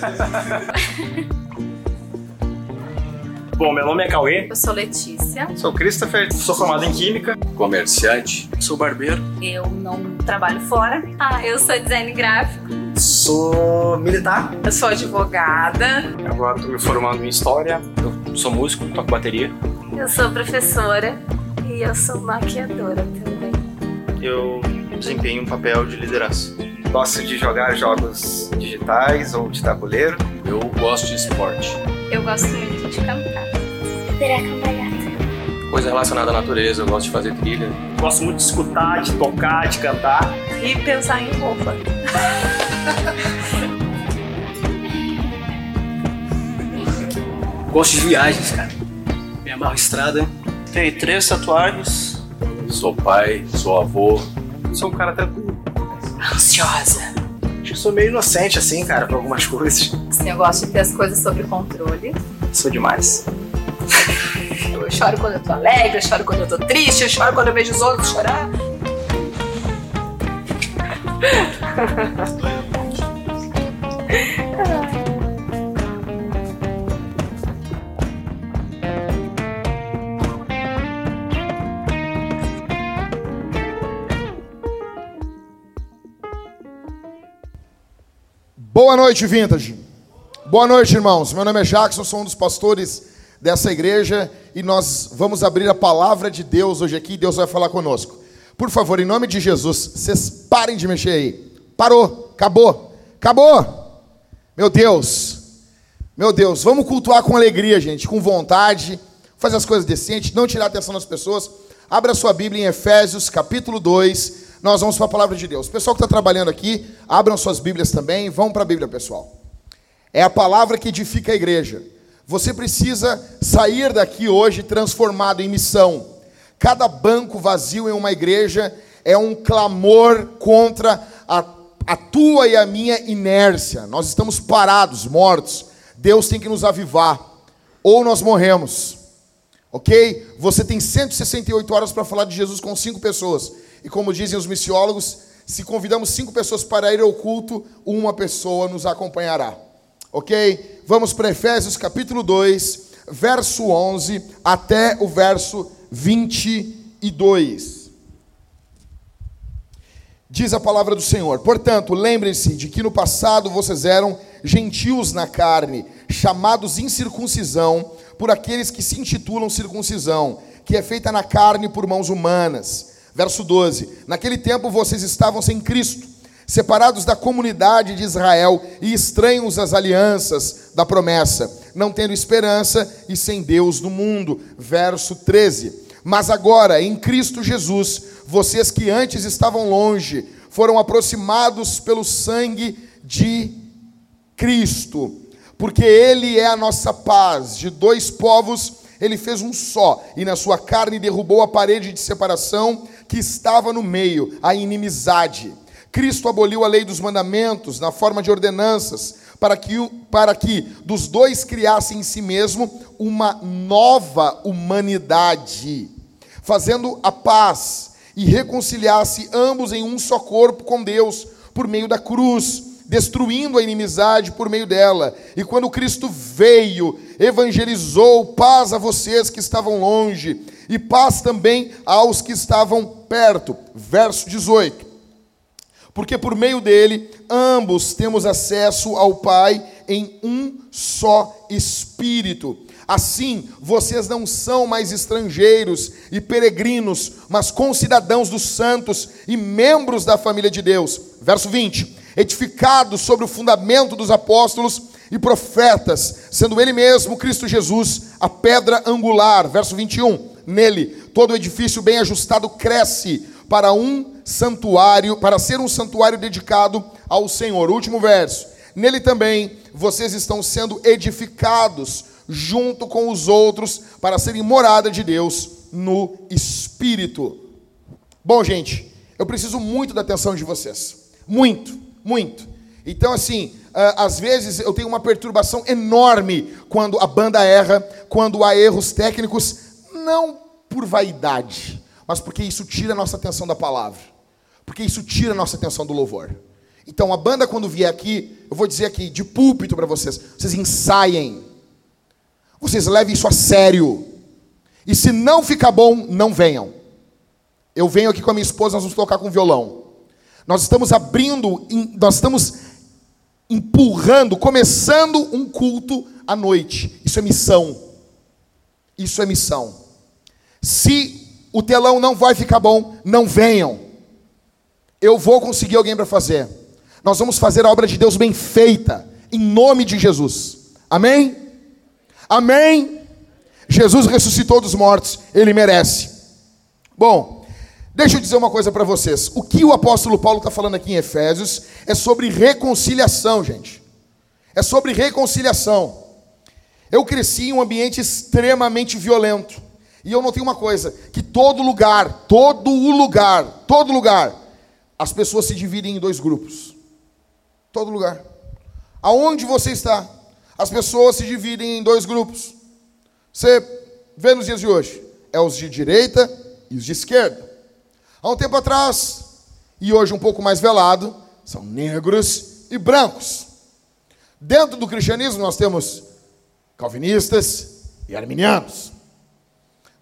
Bom, meu nome é Cauê. Eu sou Letícia. Sou Christopher. Sou formado em Química. Comerciante. Sou barbeiro. Eu não trabalho fora. Ah, eu sou design gráfico. Sou militar. Eu sou advogada. Agora estou me formando em História. Eu sou músico, toco bateria. Eu sou professora. E eu sou maquiadora também. Eu desempenho um papel de liderança. Gosto de jogar jogos digitais ou de tabuleiro. Eu gosto de esporte. Eu gosto muito de cantar. Virar cambalhota. Coisa relacionada à natureza, eu gosto de fazer trilha. Gosto muito de escutar, de tocar, de cantar. E pensar em roupa. Gosto de viagens, cara. Me amarro estrada. Tenho três tatuagens. Sou pai, sou avô. Sou um cara tranquilo. Ansiosa. Acho que sou meio inocente, assim, cara, pra algumas coisas. Assim, eu gosto de ter as coisas sob controle. Sou demais. Eu choro quando eu tô alegre, eu choro quando eu tô triste, eu choro quando eu vejo os outros chorar. Boa noite, Vintage. Boa noite, irmãos. Meu nome é Jackson, sou um dos pastores dessa igreja e nós vamos abrir a palavra de Deus hoje aqui. Deus vai falar conosco. Por favor, em nome de Jesus, vocês parem de mexer aí. Parou, acabou, acabou. Meu Deus, meu Deus, vamos cultuar com alegria, gente, com vontade, fazer as coisas decentes, não tirar a atenção das pessoas. Abra sua Bíblia em Efésios, capítulo 2. Nós vamos para a palavra de Deus. O pessoal que está trabalhando aqui, abram suas Bíblias também. Vão para a Bíblia, pessoal. É a palavra que edifica a igreja. Você precisa sair daqui hoje transformado em missão. Cada banco vazio em uma igreja é um clamor contra a, a tua e a minha inércia. Nós estamos parados, mortos. Deus tem que nos avivar. Ou nós morremos. Ok? Você tem 168 horas para falar de Jesus com cinco pessoas. E como dizem os missiólogos, se convidamos cinco pessoas para ir ao culto, uma pessoa nos acompanhará. Ok? Vamos para Efésios capítulo 2, verso 11 até o verso 22. Diz a palavra do Senhor: Portanto, lembrem-se de que no passado vocês eram gentios na carne, chamados incircuncisão por aqueles que se intitulam circuncisão, que é feita na carne por mãos humanas. Verso 12: Naquele tempo vocês estavam sem Cristo, separados da comunidade de Israel e estranhos às alianças da promessa, não tendo esperança e sem Deus no mundo. Verso 13: Mas agora, em Cristo Jesus, vocês que antes estavam longe, foram aproximados pelo sangue de Cristo, porque Ele é a nossa paz, de dois povos ele fez um só, e na sua carne derrubou a parede de separação que estava no meio, a inimizade. Cristo aboliu a lei dos mandamentos na forma de ordenanças, para que, para que dos dois criasse em si mesmo uma nova humanidade, fazendo a paz e reconciliasse ambos em um só corpo com Deus por meio da cruz destruindo a inimizade por meio dela. E quando Cristo veio, evangelizou paz a vocês que estavam longe, e paz também aos que estavam perto. Verso 18. Porque por meio dele, ambos temos acesso ao Pai em um só Espírito. Assim, vocês não são mais estrangeiros e peregrinos, mas concidadãos dos santos e membros da família de Deus. Verso 20 edificado sobre o fundamento dos apóstolos e profetas, sendo ele mesmo, Cristo Jesus, a pedra angular. Verso 21. Nele, todo edifício bem ajustado cresce para um santuário, para ser um santuário dedicado ao Senhor. Último verso. Nele também vocês estão sendo edificados junto com os outros para serem morada de Deus no Espírito. Bom, gente, eu preciso muito da atenção de vocês. Muito muito. Então, assim, às vezes eu tenho uma perturbação enorme quando a banda erra, quando há erros técnicos, não por vaidade, mas porque isso tira a nossa atenção da palavra, porque isso tira a nossa atenção do louvor. Então a banda, quando vier aqui, eu vou dizer aqui, de púlpito para vocês, vocês ensaiem. Vocês levem isso a sério. E se não ficar bom, não venham. Eu venho aqui com a minha esposa, nós vamos tocar com violão. Nós estamos abrindo, nós estamos empurrando, começando um culto à noite. Isso é missão. Isso é missão. Se o telão não vai ficar bom, não venham. Eu vou conseguir alguém para fazer. Nós vamos fazer a obra de Deus bem feita, em nome de Jesus. Amém? Amém? Jesus ressuscitou dos mortos, ele merece. Bom, deixa eu dizer uma coisa para vocês. O que o apóstolo Paulo está falando aqui em Efésios é sobre reconciliação, gente. É sobre reconciliação. Eu cresci em um ambiente extremamente violento. E eu notei uma coisa: que todo lugar, todo o lugar, todo lugar, as pessoas se dividem em dois grupos. Todo lugar. Aonde você está, as pessoas se dividem em dois grupos. Você vê nos dias de hoje, é os de direita e os de esquerda. Há um tempo atrás, e hoje um pouco mais velado, são negros e brancos. Dentro do cristianismo nós temos calvinistas e arminianos.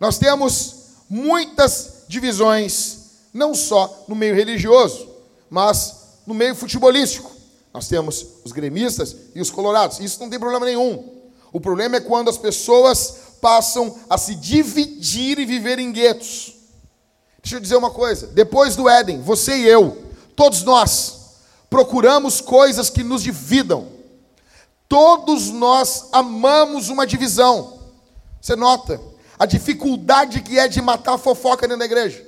Nós temos muitas divisões, não só no meio religioso, mas no meio futebolístico. Nós temos os gremistas e os colorados. Isso não tem problema nenhum. O problema é quando as pessoas passam a se dividir e viver em guetos. Deixa eu dizer uma coisa: depois do Éden, você e eu, todos nós, procuramos coisas que nos dividam. Todos nós amamos uma divisão. Você nota a dificuldade que é de matar a fofoca dentro da igreja.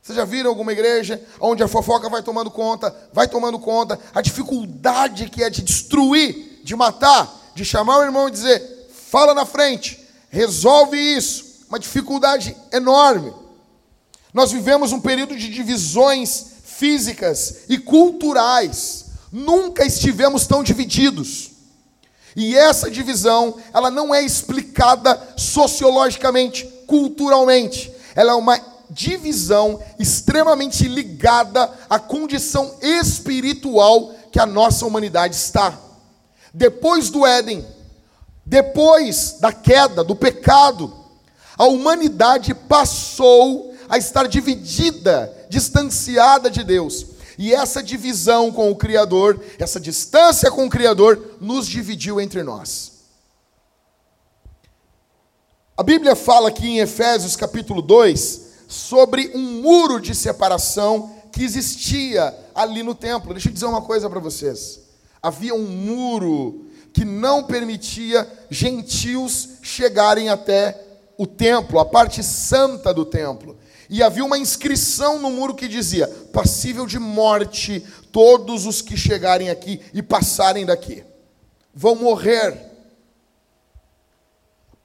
Vocês já viram alguma igreja onde a fofoca vai tomando conta, vai tomando conta, a dificuldade que é de destruir, de matar, de chamar o irmão e dizer: fala na frente, resolve isso. Uma dificuldade enorme. Nós vivemos um período de divisões físicas e culturais. Nunca estivemos tão divididos. E essa divisão, ela não é explicada sociologicamente, culturalmente. Ela é uma divisão extremamente ligada à condição espiritual que a nossa humanidade está. Depois do Éden, depois da queda, do pecado, a humanidade passou a estar dividida, distanciada de Deus. E essa divisão com o Criador, essa distância com o Criador, nos dividiu entre nós. A Bíblia fala aqui em Efésios capítulo 2 sobre um muro de separação que existia ali no templo. Deixa eu dizer uma coisa para vocês. Havia um muro que não permitia gentios chegarem até o templo, a parte santa do templo. E havia uma inscrição no muro que dizia: passível de morte todos os que chegarem aqui e passarem daqui. Vão morrer.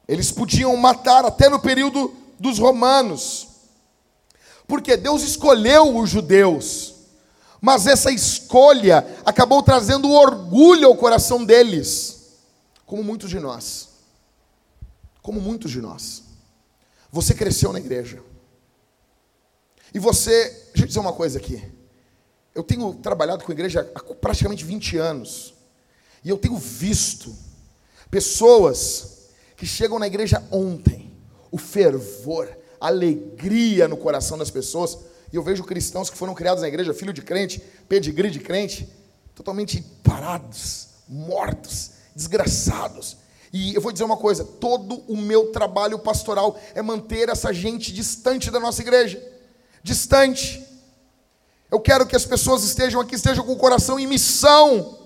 Eles podiam matar até no período dos romanos. Porque Deus escolheu os judeus. Mas essa escolha acabou trazendo orgulho ao coração deles, como muitos de nós. Como muitos de nós. Você cresceu na igreja. E você, deixa eu dizer uma coisa aqui. Eu tenho trabalhado com a igreja há praticamente 20 anos. E eu tenho visto pessoas que chegam na igreja ontem, o fervor, a alegria no coração das pessoas. E eu vejo cristãos que foram criados na igreja, filho de crente, pedigree de crente, totalmente parados, mortos, desgraçados. E eu vou dizer uma coisa: todo o meu trabalho pastoral é manter essa gente distante da nossa igreja distante. Eu quero que as pessoas estejam aqui, estejam com o coração em missão.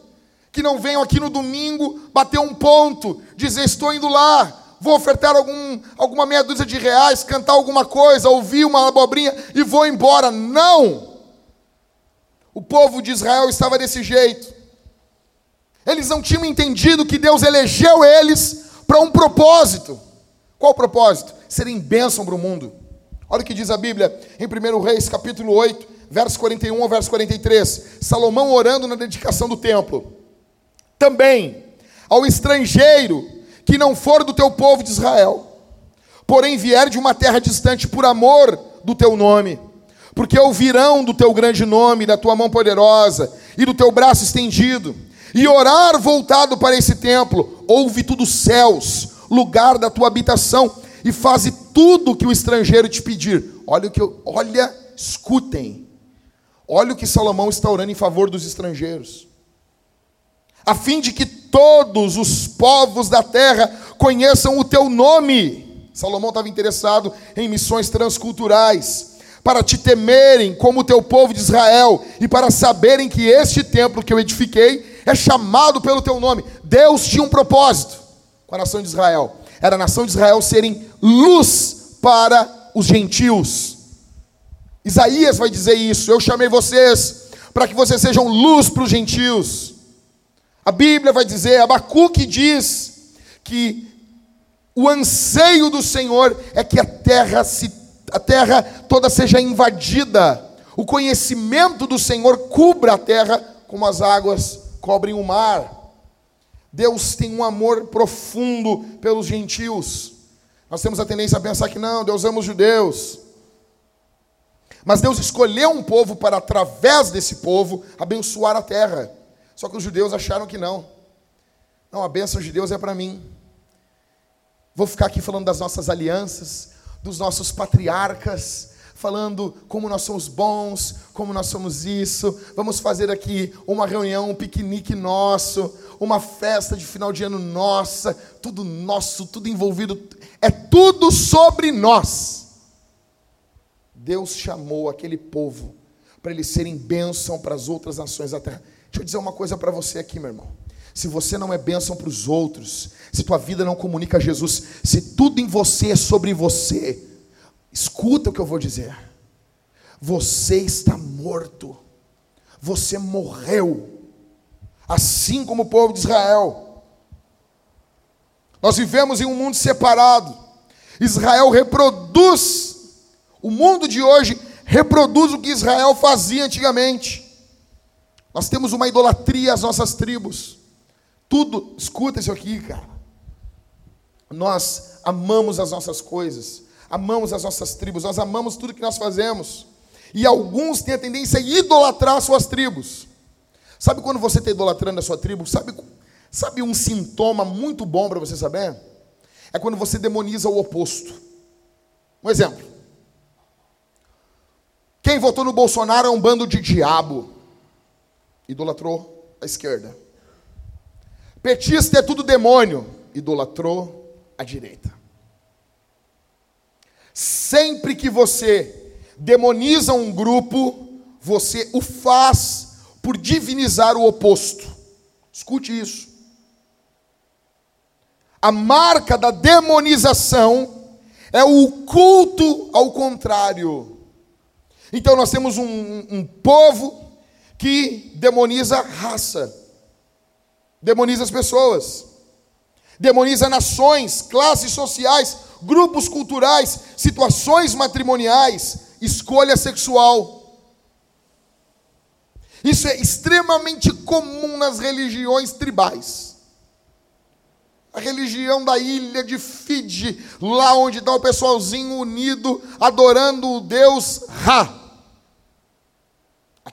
Que não venham aqui no domingo bater um ponto, dizer estou indo lá, vou ofertar algum, alguma meia dúzia de reais, cantar alguma coisa, ouvir uma abobrinha e vou embora. Não! O povo de Israel estava desse jeito. Eles não tinham entendido que Deus elegeu eles para um propósito. Qual o propósito? Serem bênção para o mundo. Olha o que diz a Bíblia em 1 Reis, capítulo 8, verso 41 ao verso 43. Salomão orando na dedicação do templo. Também ao estrangeiro que não for do teu povo de Israel, porém vier de uma terra distante por amor do teu nome, porque ouvirão do teu grande nome, da tua mão poderosa, e do teu braço estendido, e orar voltado para esse templo, ouve tu dos céus, lugar da tua habitação, e faze tudo que o estrangeiro te pedir. Olha o que eu, olha, escutem. Olha o que Salomão está orando em favor dos estrangeiros. A fim de que todos os povos da terra conheçam o teu nome. Salomão estava interessado em missões transculturais para te temerem como o teu povo de Israel e para saberem que este templo que eu edifiquei é chamado pelo teu nome. Deus tinha um propósito com a nação de Israel. Era a nação de Israel serem luz para os gentios. Isaías vai dizer isso. Eu chamei vocês para que vocês sejam luz para os gentios. A Bíblia vai dizer, Abacuque diz que o anseio do Senhor é que a terra se a terra toda seja invadida, o conhecimento do Senhor cubra a terra como as águas cobrem o mar. Deus tem um amor profundo pelos gentios. Nós temos a tendência a pensar que não, Deus ama os judeus. Mas Deus escolheu um povo para, através desse povo, abençoar a terra. Só que os judeus acharam que não. Não, a bênção de Deus é para mim. Vou ficar aqui falando das nossas alianças, dos nossos patriarcas, falando como nós somos bons, como nós somos isso. Vamos fazer aqui uma reunião, um piquenique nosso, uma festa de final de ano nossa, tudo nosso, tudo envolvido, é tudo sobre nós. Deus chamou aquele povo para eles serem bênção para as outras nações da terra. Deixa eu dizer uma coisa para você aqui, meu irmão. Se você não é bênção para os outros, se tua vida não comunica Jesus, se tudo em você é sobre você, escuta o que eu vou dizer. Você está morto. Você morreu. Assim como o povo de Israel. Nós vivemos em um mundo separado. Israel reproduz o mundo de hoje reproduz o que Israel fazia antigamente. Nós temos uma idolatria às nossas tribos. Tudo, escuta isso aqui, cara. Nós amamos as nossas coisas, amamos as nossas tribos, nós amamos tudo que nós fazemos. E alguns têm a tendência a idolatrar as suas tribos. Sabe quando você está idolatrando a sua tribo? Sabe, sabe um sintoma muito bom para você saber? É quando você demoniza o oposto. Um exemplo. Quem votou no Bolsonaro é um bando de diabo. Idolatrou a esquerda. Petista é tudo demônio. Idolatrou a direita. Sempre que você demoniza um grupo, você o faz por divinizar o oposto. Escute isso. A marca da demonização é o culto ao contrário. Então nós temos um, um povo que demoniza raça, demoniza as pessoas, demoniza nações, classes sociais, grupos culturais, situações matrimoniais, escolha sexual. Isso é extremamente comum nas religiões tribais. A religião da ilha de Fiji, lá onde está o pessoalzinho unido, adorando o Deus Ra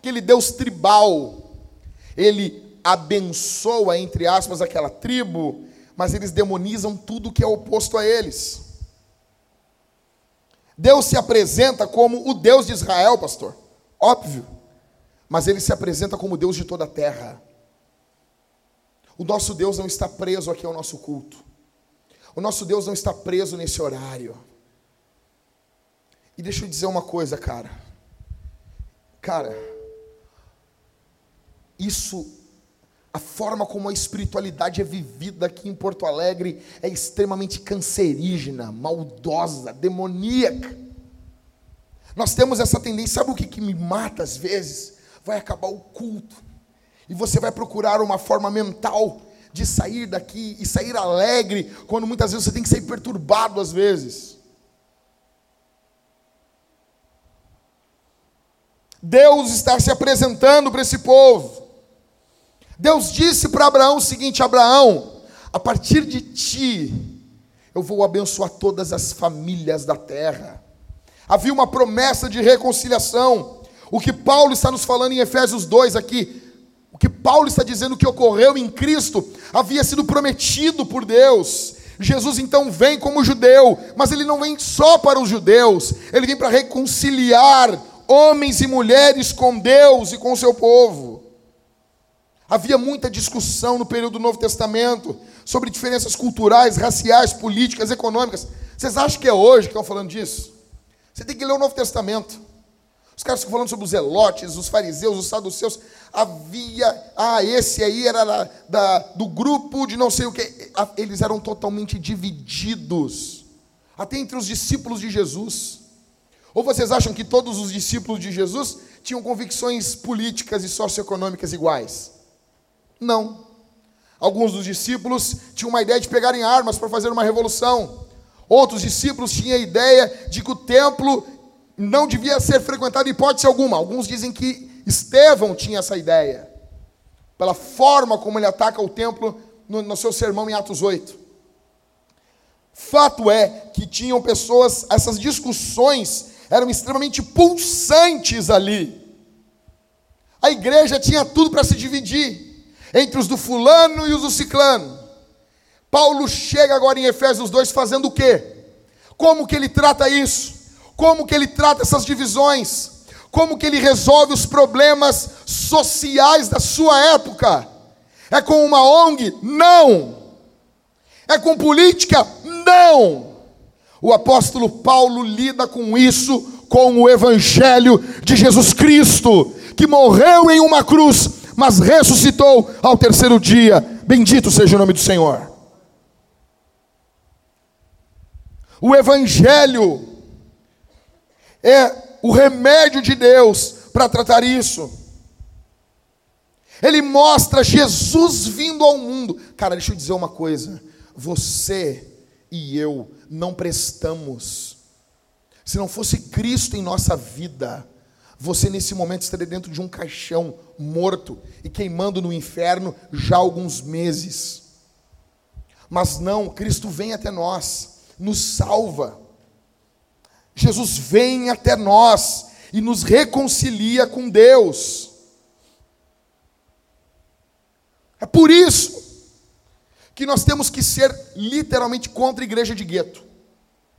aquele Deus tribal, ele abençoa, entre aspas, aquela tribo, mas eles demonizam tudo que é oposto a eles. Deus se apresenta como o Deus de Israel, pastor. Óbvio. Mas ele se apresenta como Deus de toda a terra. O nosso Deus não está preso aqui ao nosso culto. O nosso Deus não está preso nesse horário. E deixa eu dizer uma coisa, cara. Cara, isso, a forma como a espiritualidade é vivida aqui em Porto Alegre é extremamente cancerígena, maldosa, demoníaca. Nós temos essa tendência, sabe o que, que me mata às vezes? Vai acabar o culto, e você vai procurar uma forma mental de sair daqui e sair alegre, quando muitas vezes você tem que sair perturbado às vezes. Deus está se apresentando para esse povo. Deus disse para Abraão o seguinte: Abraão, a partir de ti, eu vou abençoar todas as famílias da terra. Havia uma promessa de reconciliação. O que Paulo está nos falando em Efésios 2 aqui, que Paulo está dizendo que ocorreu em Cristo havia sido prometido por Deus. Jesus então vem como judeu, mas ele não vem só para os judeus, ele vem para reconciliar homens e mulheres com Deus e com o seu povo. Havia muita discussão no período do Novo Testamento sobre diferenças culturais, raciais, políticas, econômicas. Vocês acham que é hoje que estão falando disso? Você tem que ler o Novo Testamento. Os caras ficam falando sobre os elotes, os fariseus, os saduceus. Havia, ah, esse aí era da, da, do grupo de não sei o que. Eles eram totalmente divididos, até entre os discípulos de Jesus. Ou vocês acham que todos os discípulos de Jesus tinham convicções políticas e socioeconômicas iguais? Não. Alguns dos discípulos tinham uma ideia de pegarem armas para fazer uma revolução. Outros discípulos tinham a ideia de que o templo não devia ser frequentado em hipótese alguma. Alguns dizem que Estevão tinha essa ideia, pela forma como ele ataca o templo no, no seu sermão em Atos 8. Fato é que tinham pessoas, essas discussões eram extremamente pulsantes ali. A igreja tinha tudo para se dividir entre os do fulano e os do ciclano. Paulo chega agora em Efésios 2 fazendo o quê? Como que ele trata isso? como que ele trata essas divisões, como que ele resolve os problemas sociais da sua época. É com uma ONG? Não. É com política? Não. O apóstolo Paulo lida com isso com o evangelho de Jesus Cristo, que morreu em uma cruz, mas ressuscitou ao terceiro dia. Bendito seja o nome do Senhor. O evangelho é o remédio de Deus para tratar isso. Ele mostra Jesus vindo ao mundo. Cara, deixa eu dizer uma coisa. Você e eu não prestamos. Se não fosse Cristo em nossa vida, você nesse momento estaria dentro de um caixão morto e queimando no inferno já há alguns meses. Mas não, Cristo vem até nós, nos salva. Jesus vem até nós e nos reconcilia com Deus. É por isso que nós temos que ser literalmente contra a igreja de gueto,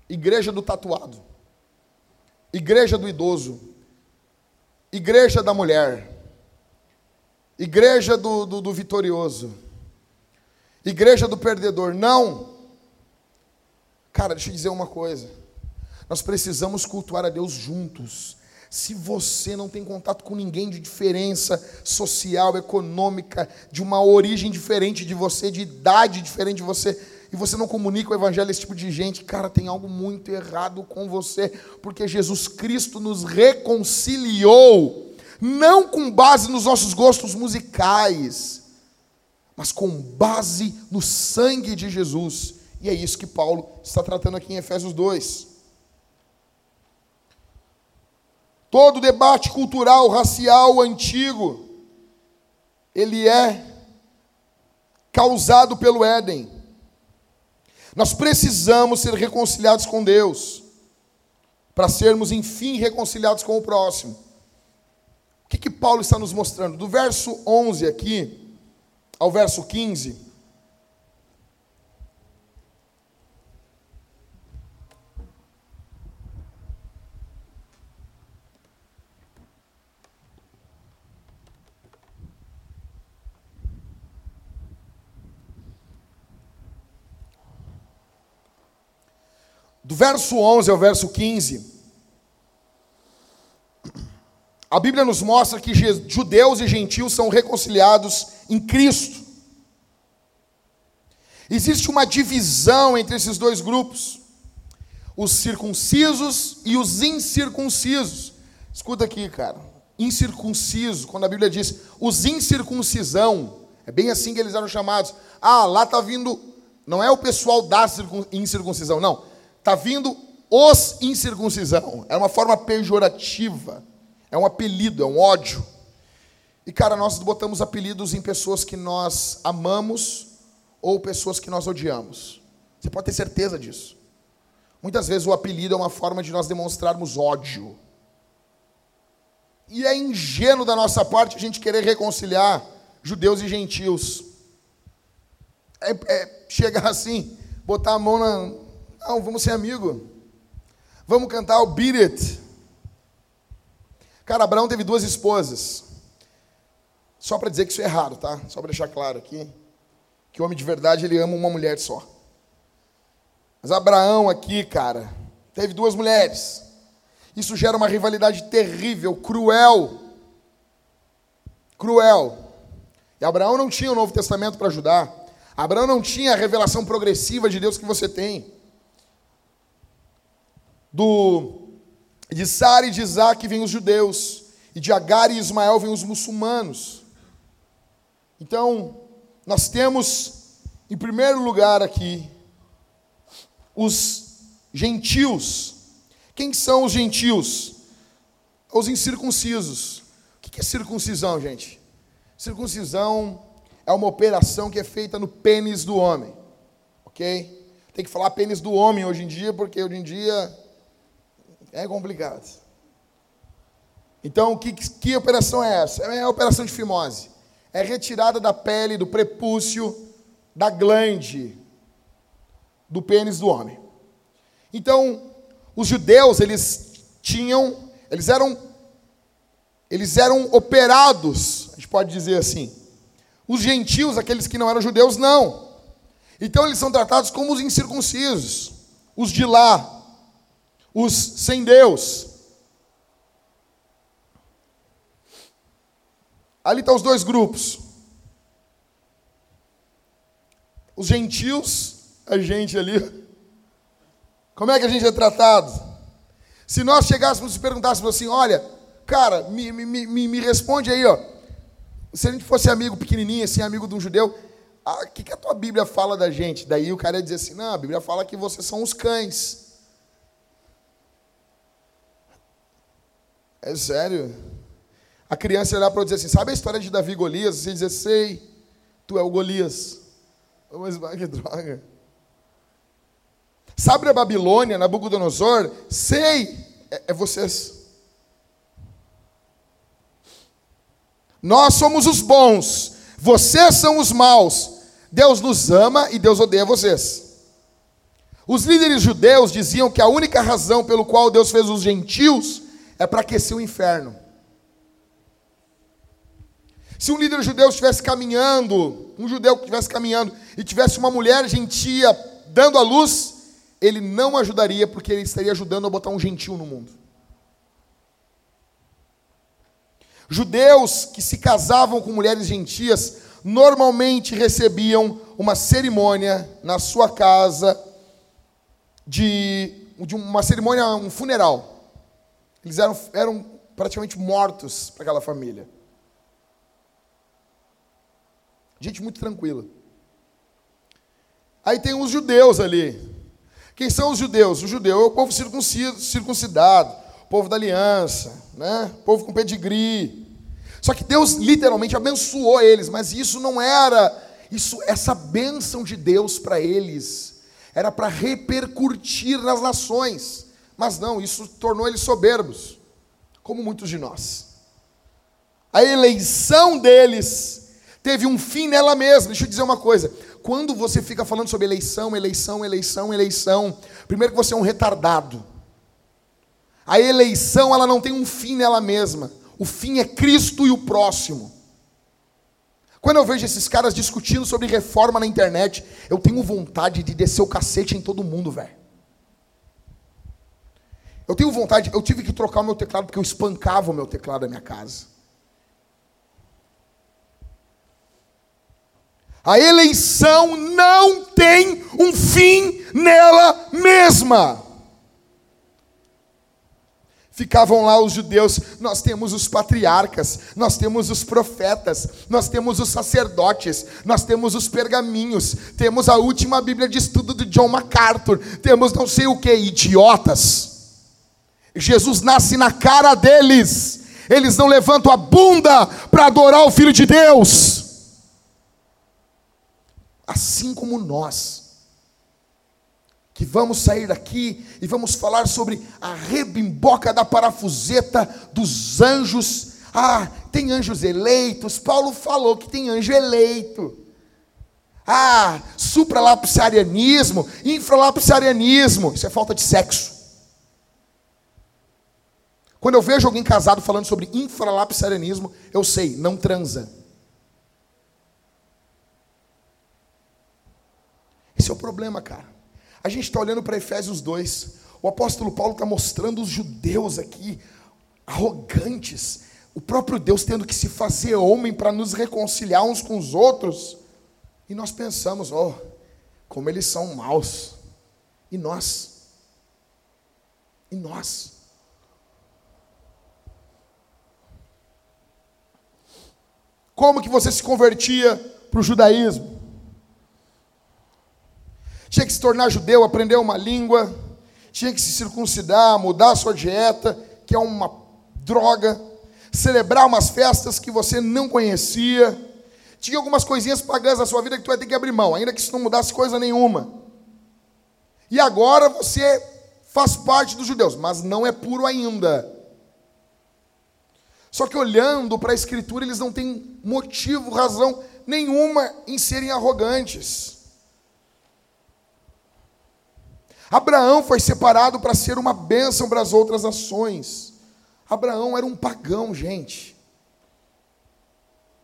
igreja do tatuado, igreja do idoso, igreja da mulher, igreja do, do, do vitorioso, igreja do perdedor. Não. Cara, deixa eu dizer uma coisa. Nós precisamos cultuar a Deus juntos. Se você não tem contato com ninguém de diferença social, econômica, de uma origem diferente de você, de idade diferente de você, e você não comunica o evangelho a esse tipo de gente, cara, tem algo muito errado com você, porque Jesus Cristo nos reconciliou, não com base nos nossos gostos musicais, mas com base no sangue de Jesus. E é isso que Paulo está tratando aqui em Efésios 2. Todo debate cultural, racial antigo, ele é causado pelo Éden. Nós precisamos ser reconciliados com Deus, para sermos, enfim, reconciliados com o próximo. O que, que Paulo está nos mostrando? Do verso 11 aqui ao verso 15. Do verso 11 ao verso 15, a Bíblia nos mostra que judeus e gentios são reconciliados em Cristo. Existe uma divisão entre esses dois grupos, os circuncisos e os incircuncisos. Escuta aqui, cara. Incircunciso, quando a Bíblia diz os incircuncisão, é bem assim que eles eram chamados. Ah, lá está vindo, não é o pessoal da incircuncisão, não Está vindo os incircuncisão. É uma forma pejorativa. É um apelido, é um ódio. E, cara, nós botamos apelidos em pessoas que nós amamos ou pessoas que nós odiamos. Você pode ter certeza disso. Muitas vezes o apelido é uma forma de nós demonstrarmos ódio. E é ingênuo da nossa parte a gente querer reconciliar judeus e gentios. É, é chegar assim, botar a mão na. Não, vamos ser amigo. Vamos cantar o Beat It. Cara, Abraão teve duas esposas. Só para dizer que isso é errado, tá? Só para deixar claro aqui. Que o homem de verdade, ele ama uma mulher só. Mas Abraão aqui, cara, teve duas mulheres. Isso gera uma rivalidade terrível, cruel. Cruel. E Abraão não tinha o Novo Testamento para ajudar. Abraão não tinha a revelação progressiva de Deus que você tem. Do de Sara e de Isaac vêm os judeus, e de Agar e Ismael vêm os muçulmanos. Então, nós temos, em primeiro lugar aqui, os gentios. Quem são os gentios? Os incircuncisos. O que é circuncisão, gente? Circuncisão é uma operação que é feita no pênis do homem. Ok? Tem que falar pênis do homem hoje em dia, porque hoje em dia é complicado. Então, que, que operação é essa? É a operação de fimose. É retirada da pele, do prepúcio, da glande, do pênis do homem. Então, os judeus, eles tinham, eles eram, eles eram operados, a gente pode dizer assim. Os gentios, aqueles que não eram judeus, não. Então, eles são tratados como os incircuncisos, os de lá, os sem Deus. Ali estão os dois grupos. Os gentios, a gente ali. Como é que a gente é tratado? Se nós chegássemos e perguntássemos assim, olha, cara, me, me, me, me responde aí, ó. Se a gente fosse amigo pequenininho, assim, amigo de um judeu, o ah, que, que a tua Bíblia fala da gente? Daí o cara ia dizer assim, não, a Bíblia fala que vocês são os cães. É sério. A criança olhar para dizer assim: sabe a história de Davi e Golias? Você dizer, sei, tu é o Golias. Mas vai que droga. Sabe a Babilônia, Nabucodonosor? Sei, é, é vocês. Nós somos os bons, vocês são os maus. Deus nos ama e Deus odeia vocês. Os líderes judeus diziam que a única razão pelo qual Deus fez os gentios é para aquecer o inferno. Se um líder judeu estivesse caminhando, um judeu que estivesse caminhando e tivesse uma mulher gentia dando a luz, ele não ajudaria porque ele estaria ajudando a botar um gentil no mundo. Judeus que se casavam com mulheres gentias normalmente recebiam uma cerimônia na sua casa de, de uma cerimônia, um funeral. Eles eram, eram praticamente mortos para aquela família. Gente muito tranquila. Aí tem os judeus ali. Quem são os judeus? O judeu é o povo circuncidado, o povo da aliança, né? o povo com pedigree. Só que Deus literalmente abençoou eles, mas isso não era, isso essa bênção de Deus para eles era para repercutir nas nações. Mas não, isso tornou eles soberbos, como muitos de nós. A eleição deles teve um fim nela mesma. Deixa eu dizer uma coisa: quando você fica falando sobre eleição, eleição, eleição, eleição, primeiro que você é um retardado. A eleição, ela não tem um fim nela mesma. O fim é Cristo e o próximo. Quando eu vejo esses caras discutindo sobre reforma na internet, eu tenho vontade de descer o cacete em todo mundo, velho. Eu tenho vontade, eu tive que trocar o meu teclado porque eu espancava o meu teclado da minha casa. A eleição não tem um fim nela mesma. Ficavam lá os judeus, nós temos os patriarcas, nós temos os profetas, nós temos os sacerdotes, nós temos os pergaminhos, temos a última Bíblia de estudo de John MacArthur, temos não sei o que, idiotas. Jesus nasce na cara deles. Eles não levantam a bunda para adorar o Filho de Deus. Assim como nós, que vamos sair daqui e vamos falar sobre a rebimboca da parafuseta dos anjos Ah, tem anjos eleitos. Paulo falou que tem anjo eleito. Ah, supralapsarianismo, infralapsarianismo. Isso é falta de sexo. Quando eu vejo alguém casado falando sobre infralapsarianismo, eu sei, não transa. Esse é o problema, cara. A gente está olhando para Efésios 2. O apóstolo Paulo está mostrando os judeus aqui, arrogantes. O próprio Deus tendo que se fazer homem para nos reconciliar uns com os outros. E nós pensamos, oh, como eles são maus. E nós? E nós? Como que você se convertia para o judaísmo? Tinha que se tornar judeu, aprender uma língua, tinha que se circuncidar, mudar a sua dieta, que é uma droga, celebrar umas festas que você não conhecia. Tinha algumas coisinhas pagãs na sua vida que tu vai ter que abrir mão, ainda que isso não mudasse coisa nenhuma. E agora você faz parte dos judeus, mas não é puro ainda. Só que olhando para a Escritura, eles não têm motivo, razão nenhuma em serem arrogantes. Abraão foi separado para ser uma bênção para as outras nações. Abraão era um pagão, gente.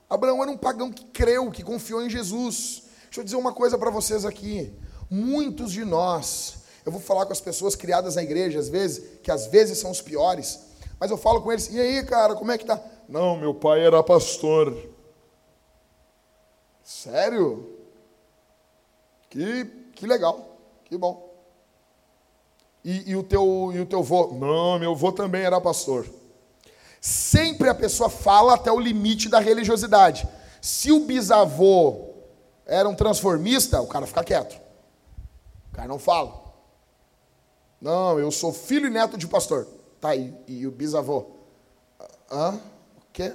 Abraão era um pagão que creu, que confiou em Jesus. Deixa eu dizer uma coisa para vocês aqui. Muitos de nós, eu vou falar com as pessoas criadas na igreja, às vezes, que às vezes são os piores, mas eu falo com eles, e aí, cara, como é que tá? Não, meu pai era pastor. Sério? Que, que legal, que bom. E, e, o teu, e o teu vô? Não, meu vô também era pastor. Sempre a pessoa fala até o limite da religiosidade. Se o bisavô era um transformista, o cara fica quieto. O cara não fala. Não, eu sou filho e neto de pastor. Tá. E, e o bisavô? Hã? O quê?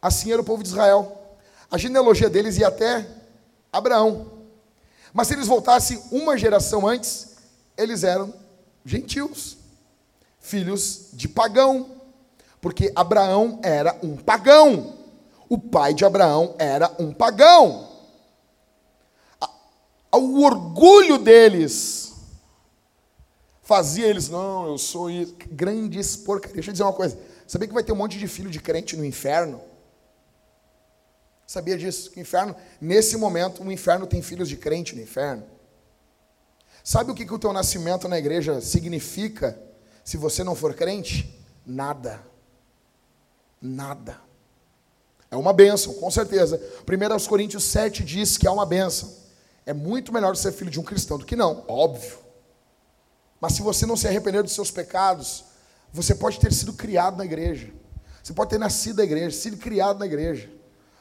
Assim era o povo de Israel. A genealogia deles ia até Abraão. Mas se eles voltassem uma geração antes, eles eram gentios, filhos de pagão, porque Abraão era um pagão. O pai de Abraão era um pagão. O orgulho deles fazia eles, não, eu sou isso. grandes porcarias. Deixa eu dizer uma coisa: sabia que vai ter um monte de filho de crente no inferno? Sabia disso? Que o inferno, nesse momento, o inferno tem filhos de crente no inferno. Sabe o que, que o teu nascimento na igreja significa se você não for crente? Nada. Nada. É uma bênção, com certeza. 1 Coríntios 7 diz que é uma bênção. É muito melhor ser filho de um cristão do que não, óbvio. Mas se você não se arrepender dos seus pecados, você pode ter sido criado na igreja. Você pode ter nascido na igreja, sido criado na igreja.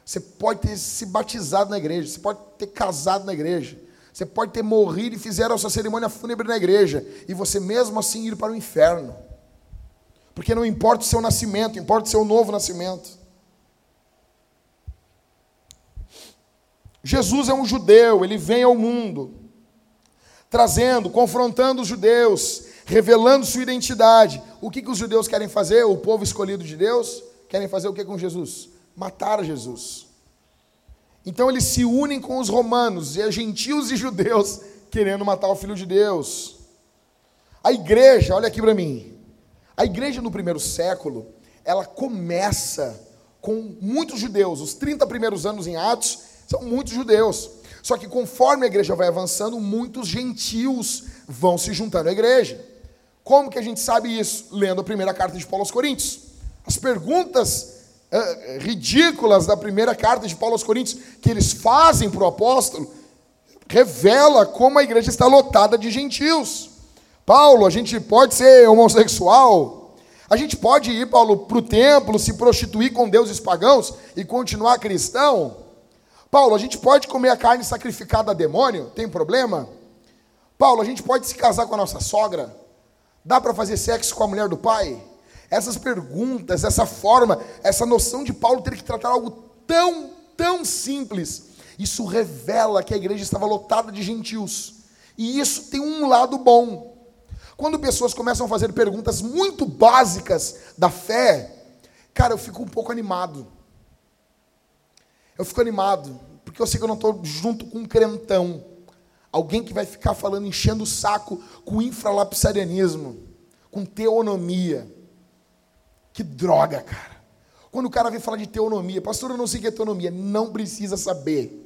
Você pode ter se batizado na igreja, você pode ter casado na igreja. Você pode ter morrido e fizeram a sua cerimônia fúnebre na igreja, e você mesmo assim ir para o inferno. Porque não importa o seu nascimento, importa o seu novo nascimento. Jesus é um judeu, ele vem ao mundo, trazendo, confrontando os judeus, revelando sua identidade. O que, que os judeus querem fazer? O povo escolhido de Deus querem fazer o que com Jesus? Matar Jesus. Então eles se unem com os romanos, e é gentios e judeus querendo matar o filho de Deus. A igreja, olha aqui para mim. A igreja no primeiro século, ela começa com muitos judeus. Os 30 primeiros anos em Atos são muitos judeus. Só que conforme a igreja vai avançando, muitos gentios vão se juntando à igreja. Como que a gente sabe isso? Lendo a primeira carta de Paulo aos Coríntios. As perguntas é, ridículas da primeira carta de Paulo aos Coríntios, que eles fazem para o apóstolo, revela como a igreja está lotada de gentios. Paulo, a gente pode ser homossexual, a gente pode ir, Paulo, para o templo, se prostituir com deuses pagãos e continuar cristão. Paulo, a gente pode comer a carne sacrificada a demônio? Tem problema? Paulo, a gente pode se casar com a nossa sogra? Dá para fazer sexo com a mulher do pai? essas perguntas, essa forma, essa noção de Paulo ter que tratar algo tão, tão simples, isso revela que a igreja estava lotada de gentios. E isso tem um lado bom. Quando pessoas começam a fazer perguntas muito básicas da fé, cara, eu fico um pouco animado. Eu fico animado, porque eu sei que eu não estou junto com um crentão. Alguém que vai ficar falando, enchendo o saco com infralapsarianismo, com teonomia. Que droga, cara. Quando o cara vem falar de teonomia, pastor, eu não sei o que é teonomia. Não precisa saber.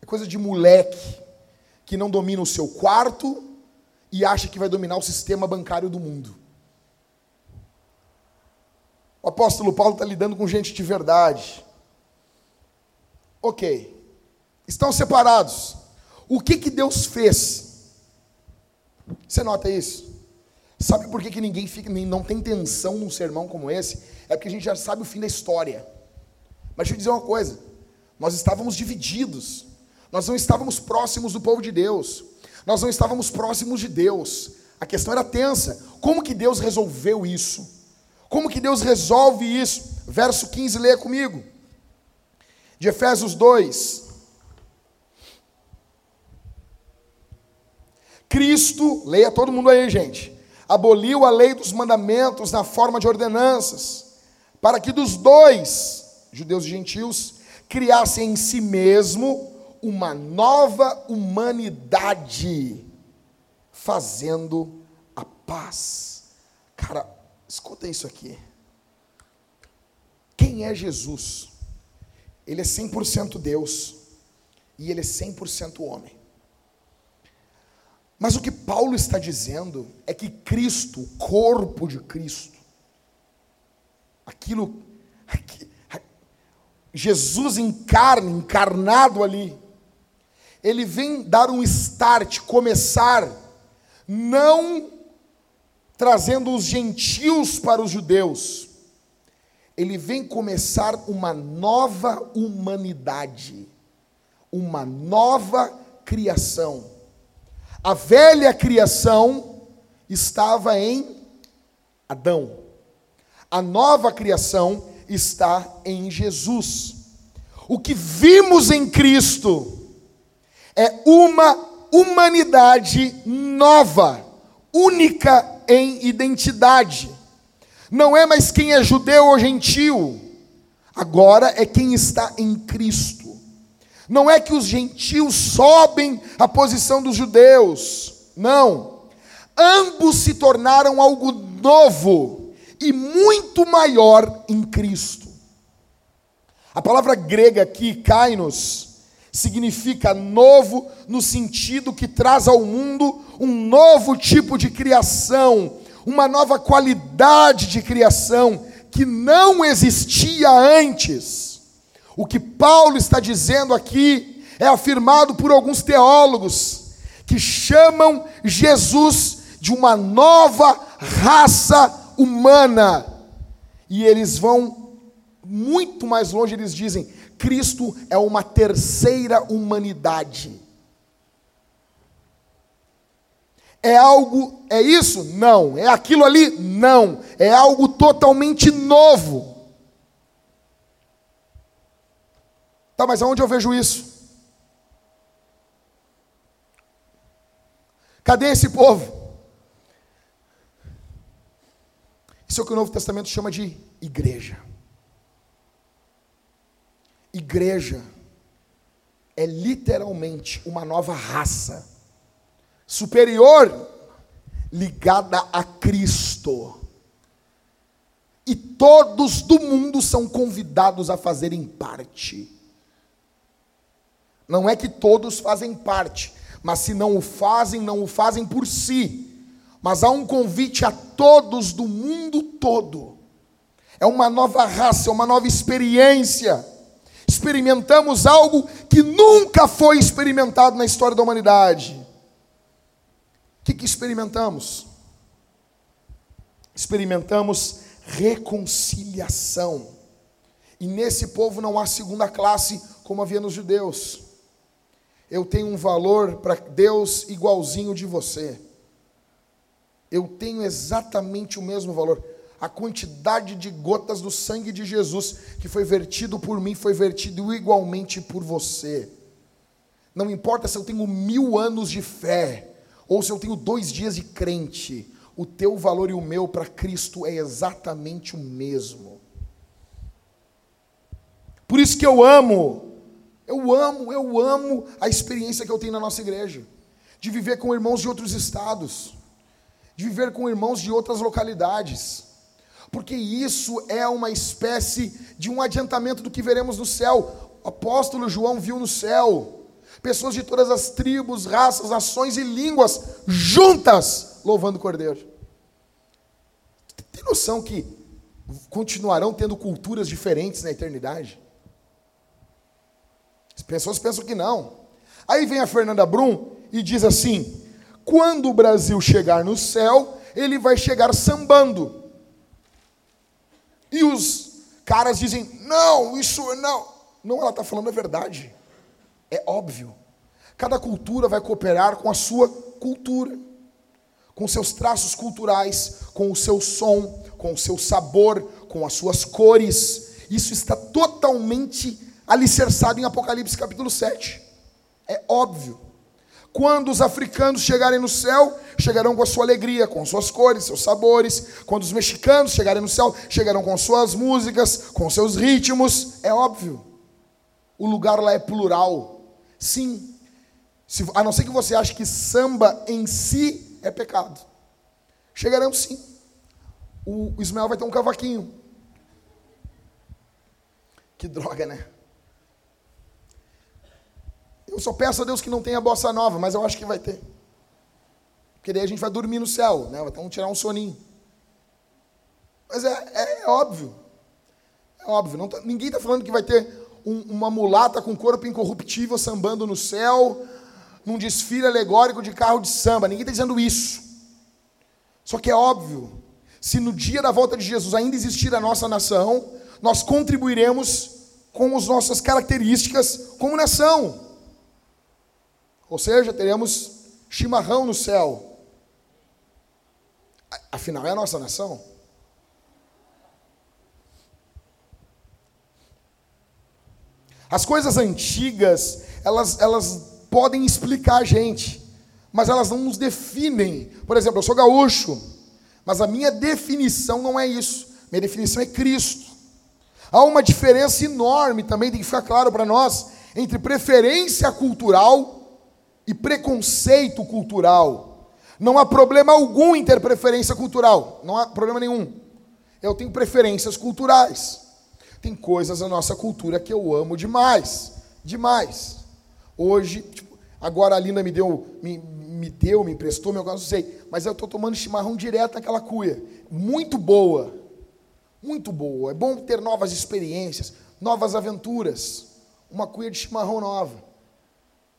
É coisa de moleque que não domina o seu quarto e acha que vai dominar o sistema bancário do mundo. O apóstolo Paulo está lidando com gente de verdade. Ok. Estão separados. O que, que Deus fez? Você nota isso? Sabe por que, que ninguém fica, não tem tensão num sermão como esse? É porque a gente já sabe o fim da história. Mas deixa eu dizer uma coisa: nós estávamos divididos, nós não estávamos próximos do povo de Deus, nós não estávamos próximos de Deus. A questão era tensa. Como que Deus resolveu isso? Como que Deus resolve isso? Verso 15, leia comigo. De Efésios 2. Cristo, leia todo mundo aí, gente. Aboliu a lei dos mandamentos na forma de ordenanças, para que dos dois, judeus e gentios, criassem em si mesmo uma nova humanidade, fazendo a paz. Cara, Escuta isso aqui. Quem é Jesus? Ele é 100% Deus e ele é 100% homem. Mas o que Paulo está dizendo é que Cristo, o corpo de Cristo, aquilo, Jesus em carne, encarnado ali, ele vem dar um start, começar, não trazendo os gentios para os judeus, ele vem começar uma nova humanidade, uma nova criação. A velha criação estava em Adão, a nova criação está em Jesus. O que vimos em Cristo é uma humanidade nova, única em identidade. Não é mais quem é judeu ou gentil, agora é quem está em Cristo. Não é que os gentios sobem a posição dos judeus, não. Ambos se tornaram algo novo e muito maior em Cristo. A palavra grega aqui, kainos, significa novo no sentido que traz ao mundo um novo tipo de criação, uma nova qualidade de criação que não existia antes. O que Paulo está dizendo aqui é afirmado por alguns teólogos que chamam Jesus de uma nova raça humana. E eles vão muito mais longe, eles dizem: Cristo é uma terceira humanidade. É algo, é isso? Não. É aquilo ali? Não. É algo totalmente novo. Tá, mas aonde eu vejo isso? Cadê esse povo? Isso é o que o Novo Testamento chama de igreja. Igreja é literalmente uma nova raça, superior, ligada a Cristo. E todos do mundo são convidados a fazerem parte. Não é que todos fazem parte, mas se não o fazem, não o fazem por si. Mas há um convite a todos do mundo todo. É uma nova raça, é uma nova experiência experimentamos algo que nunca foi experimentado na história da humanidade. O que, que experimentamos? Experimentamos reconciliação. E nesse povo não há segunda classe como havia nos judeus. Eu tenho um valor para Deus igualzinho de você. Eu tenho exatamente o mesmo valor a quantidade de gotas do sangue de Jesus que foi vertido por mim, foi vertido igualmente por você. Não importa se eu tenho mil anos de fé, ou se eu tenho dois dias de crente, o teu valor e o meu para Cristo é exatamente o mesmo. Por isso que eu amo, eu amo, eu amo a experiência que eu tenho na nossa igreja, de viver com irmãos de outros estados, de viver com irmãos de outras localidades, porque isso é uma espécie de um adiantamento do que veremos no céu. O apóstolo João viu no céu pessoas de todas as tribos, raças, nações e línguas juntas louvando o Cordeiro. Tem noção que continuarão tendo culturas diferentes na eternidade? As pessoas pensam que não. Aí vem a Fernanda Brum e diz assim: quando o Brasil chegar no céu, ele vai chegar sambando. E os caras dizem: não, isso não. Não, ela está falando a verdade. É óbvio. Cada cultura vai cooperar com a sua cultura, com seus traços culturais, com o seu som, com o seu sabor, com as suas cores. Isso está totalmente alicerçado em Apocalipse capítulo 7. É óbvio. Quando os africanos chegarem no céu, chegarão com a sua alegria, com suas cores, seus sabores. Quando os mexicanos chegarem no céu, chegarão com suas músicas, com seus ritmos. É óbvio. O lugar lá é plural. Sim. Se, a não ser que você ache que samba em si é pecado. Chegarão sim. O Ismael vai ter um cavaquinho. Que droga, né? Eu só peço a Deus que não tenha bossa nova, mas eu acho que vai ter. Porque daí a gente vai dormir no céu, né? Então tirar um soninho. Mas é, é, é óbvio. É óbvio. Tá, ninguém está falando que vai ter um, uma mulata com corpo incorruptível sambando no céu, num desfile alegórico de carro de samba. Ninguém está dizendo isso. Só que é óbvio. Se no dia da volta de Jesus ainda existir a nossa nação, nós contribuiremos com as nossas características como nação. Ou seja, teremos chimarrão no céu. Afinal, é a nossa nação. As coisas antigas, elas, elas podem explicar a gente, mas elas não nos definem. Por exemplo, eu sou gaúcho, mas a minha definição não é isso. Minha definição é Cristo. Há uma diferença enorme também, tem que ficar claro para nós, entre preferência cultural e preconceito cultural. Não há problema algum em ter preferência cultural, não há problema nenhum. Eu tenho preferências culturais. Tem coisas na nossa cultura que eu amo demais, demais. Hoje, tipo, agora a Linda me deu, me, me deu, me emprestou, meu caso, não sei, mas eu estou tomando chimarrão direto naquela cuia. Muito boa, muito boa. É bom ter novas experiências, novas aventuras. Uma cuia de chimarrão nova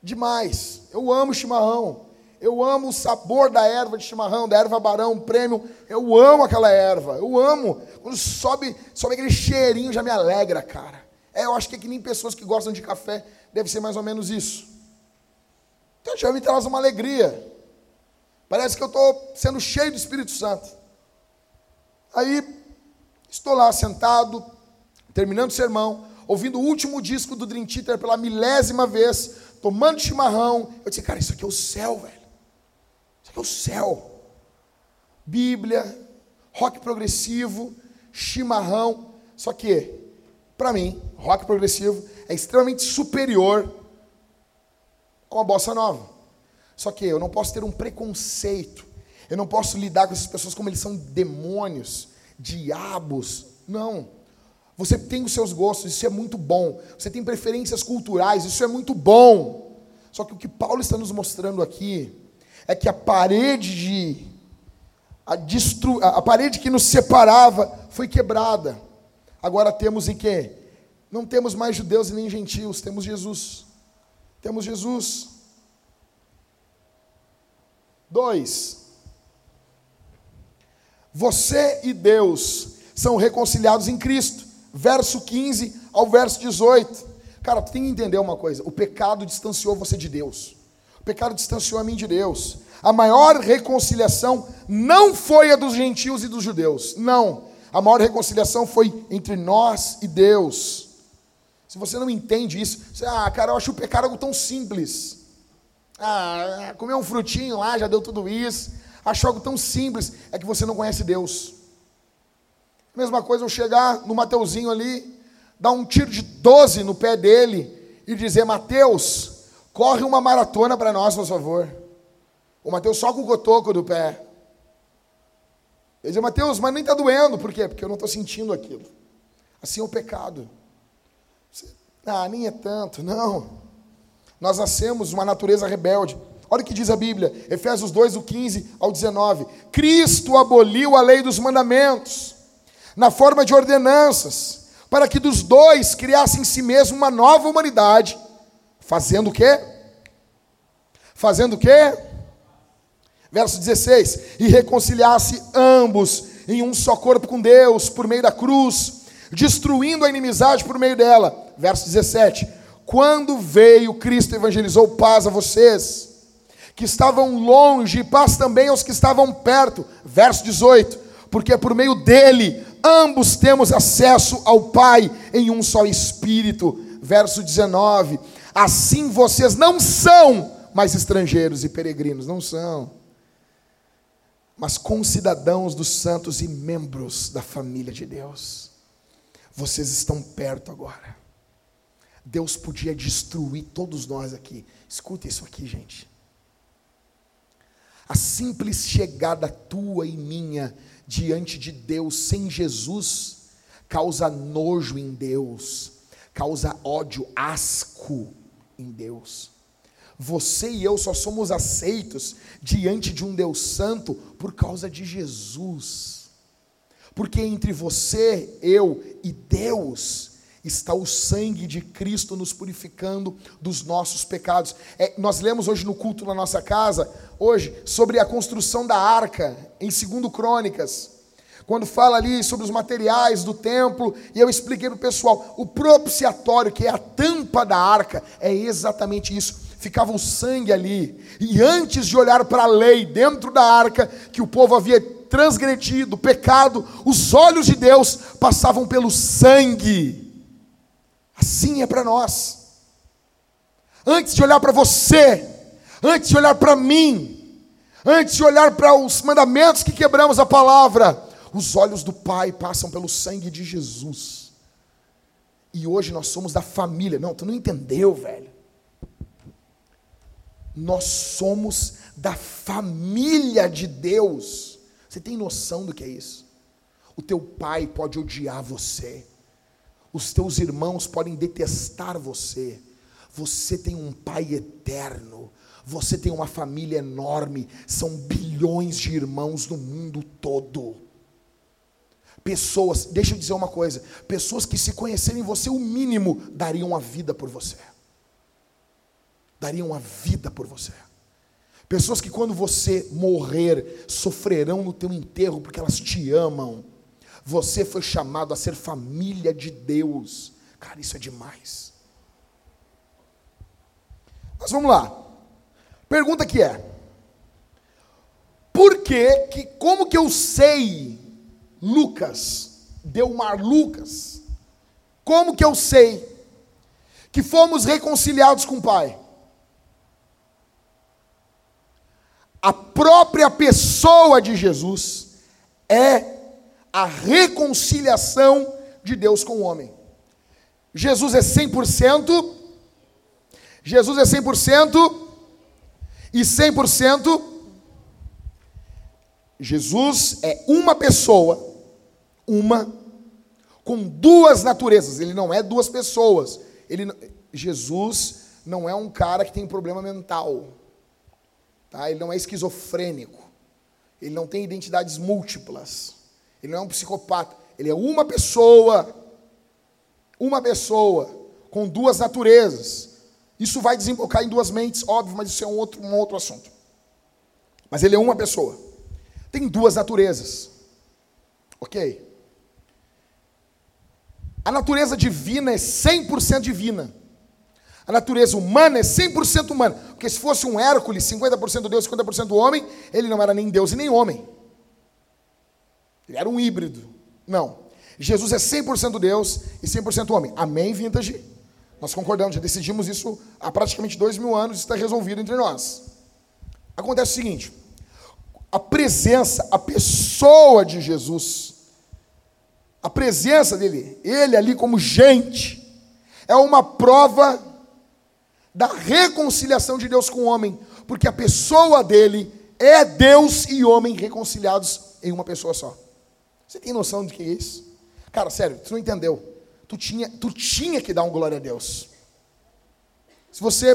demais. Eu amo chimarrão. Eu amo o sabor da erva de chimarrão, da erva barão, prêmio. Eu amo aquela erva. Eu amo. Quando sobe, sobe aquele cheirinho, já me alegra, cara. É, eu acho que é que nem pessoas que gostam de café, deve ser mais ou menos isso. Então já me traz uma alegria. Parece que eu estou sendo cheio do Espírito Santo. Aí, estou lá sentado, terminando o sermão, ouvindo o último disco do Dream Theater pela milésima vez, tomando chimarrão. Eu disse, cara, isso aqui é o céu, velho. Isso aqui é o céu. Bíblia, rock progressivo, chimarrão. Só que, para mim, rock progressivo é extremamente superior a uma bossa nova. Só que eu não posso ter um preconceito. Eu não posso lidar com essas pessoas como eles são demônios, diabos. Não. Você tem os seus gostos, isso é muito bom. Você tem preferências culturais, isso é muito bom. Só que o que Paulo está nos mostrando aqui é que a parede de a, destru, a parede que nos separava foi quebrada. Agora temos em quê? Não temos mais judeus e nem gentios, temos Jesus. Temos Jesus. Dois. Você e Deus são reconciliados em Cristo verso 15 ao verso 18. Cara, tu tem que entender uma coisa: o pecado distanciou você de Deus. O pecado distanciou a mim de Deus. A maior reconciliação não foi a dos gentios e dos judeus. Não. A maior reconciliação foi entre nós e Deus. Se você não entende isso, você, ah, cara, eu acho o pecado algo tão simples. Ah, comer um frutinho lá, já deu tudo isso. Acho algo tão simples, é que você não conhece Deus. Mesma coisa eu chegar no Mateuzinho ali, dar um tiro de 12 no pé dele e dizer: Mateus, corre uma maratona para nós, por favor. O Mateus só com o cotoco do pé. Ele diz: Mateus, mas nem está doendo. Por quê? Porque eu não estou sentindo aquilo. Assim é o pecado. Ah, nem é tanto, não. Nós nascemos uma natureza rebelde. Olha o que diz a Bíblia, Efésios 2, do 15 ao 19. Cristo aboliu a lei dos mandamentos, na forma de ordenanças, para que dos dois criasse em si mesmo uma nova humanidade, fazendo o quê? Fazendo o quê? Verso 16: E reconciliasse ambos em um só corpo com Deus, por meio da cruz, destruindo a inimizade por meio dela. Verso 17: Quando veio, Cristo evangelizou paz a vocês, que estavam longe, e paz também aos que estavam perto. Verso 18: Porque por meio dele ambos temos acesso ao Pai em um só Espírito. Verso 19: Assim vocês não são mais estrangeiros e peregrinos, não são, mas concidadãos dos santos e membros da família de Deus. Vocês estão perto agora. Deus podia destruir todos nós aqui. Escuta isso aqui, gente. A simples chegada tua e minha diante de Deus sem Jesus causa nojo em Deus, causa ódio, asco em Deus. Você e eu só somos aceitos diante de um Deus Santo por causa de Jesus. Porque entre você, eu e Deus está o sangue de Cristo nos purificando dos nossos pecados. É, nós lemos hoje no culto na nossa casa, hoje, sobre a construção da arca, em 2 Crônicas. Quando fala ali sobre os materiais do templo, e eu expliquei para o pessoal, o propiciatório, que é a tampa da arca, é exatamente isso. Ficava o sangue ali, e antes de olhar para a lei dentro da arca, que o povo havia transgredido, pecado, os olhos de Deus passavam pelo sangue. Assim é para nós. Antes de olhar para você, antes de olhar para mim, antes de olhar para os mandamentos que quebramos a palavra, os olhos do Pai passam pelo sangue de Jesus. E hoje nós somos da família. Não, tu não entendeu, velho. Nós somos da família de Deus. Você tem noção do que é isso? O teu pai pode odiar você, os teus irmãos podem detestar você. Você tem um pai eterno, você tem uma família enorme, são bilhões de irmãos no mundo todo. Pessoas, deixa eu dizer uma coisa: pessoas que se conhecerem você, o mínimo, dariam a vida por você. Dariam a vida por você. Pessoas que quando você morrer sofrerão no teu enterro porque elas te amam. Você foi chamado a ser família de Deus. Cara, isso é demais. Mas vamos lá. Pergunta que é: Por que que como que eu sei Lucas, Delmar Lucas? Como que eu sei que fomos reconciliados com o Pai? A própria pessoa de Jesus é a reconciliação de Deus com o homem. Jesus é 100%, Jesus é 100% e 100% Jesus é uma pessoa, uma com duas naturezas. Ele não é duas pessoas. Ele Jesus não é um cara que tem problema mental. Tá? Ele não é esquizofrênico. Ele não tem identidades múltiplas. Ele não é um psicopata. Ele é uma pessoa. Uma pessoa com duas naturezas. Isso vai desembocar em duas mentes, óbvio, mas isso é um outro, um outro assunto. Mas ele é uma pessoa. Tem duas naturezas. Ok? A natureza divina é 100% divina. A natureza humana é 100% humana. Porque se fosse um Hércules, 50% Deus, 50% homem, ele não era nem Deus e nem homem. Ele era um híbrido. Não. Jesus é 100% Deus e 100% homem. Amém, vintage? Nós concordamos, já decidimos isso há praticamente dois mil anos, está resolvido entre nós. Acontece o seguinte: a presença, a pessoa de Jesus, a presença dele, ele ali como gente, é uma prova da reconciliação de Deus com o homem, porque a pessoa dele é Deus e homem reconciliados em uma pessoa só. Você tem noção do que é isso? Cara, sério, tu não entendeu. Tu tinha, tu tinha que dar um glória a Deus. Se você,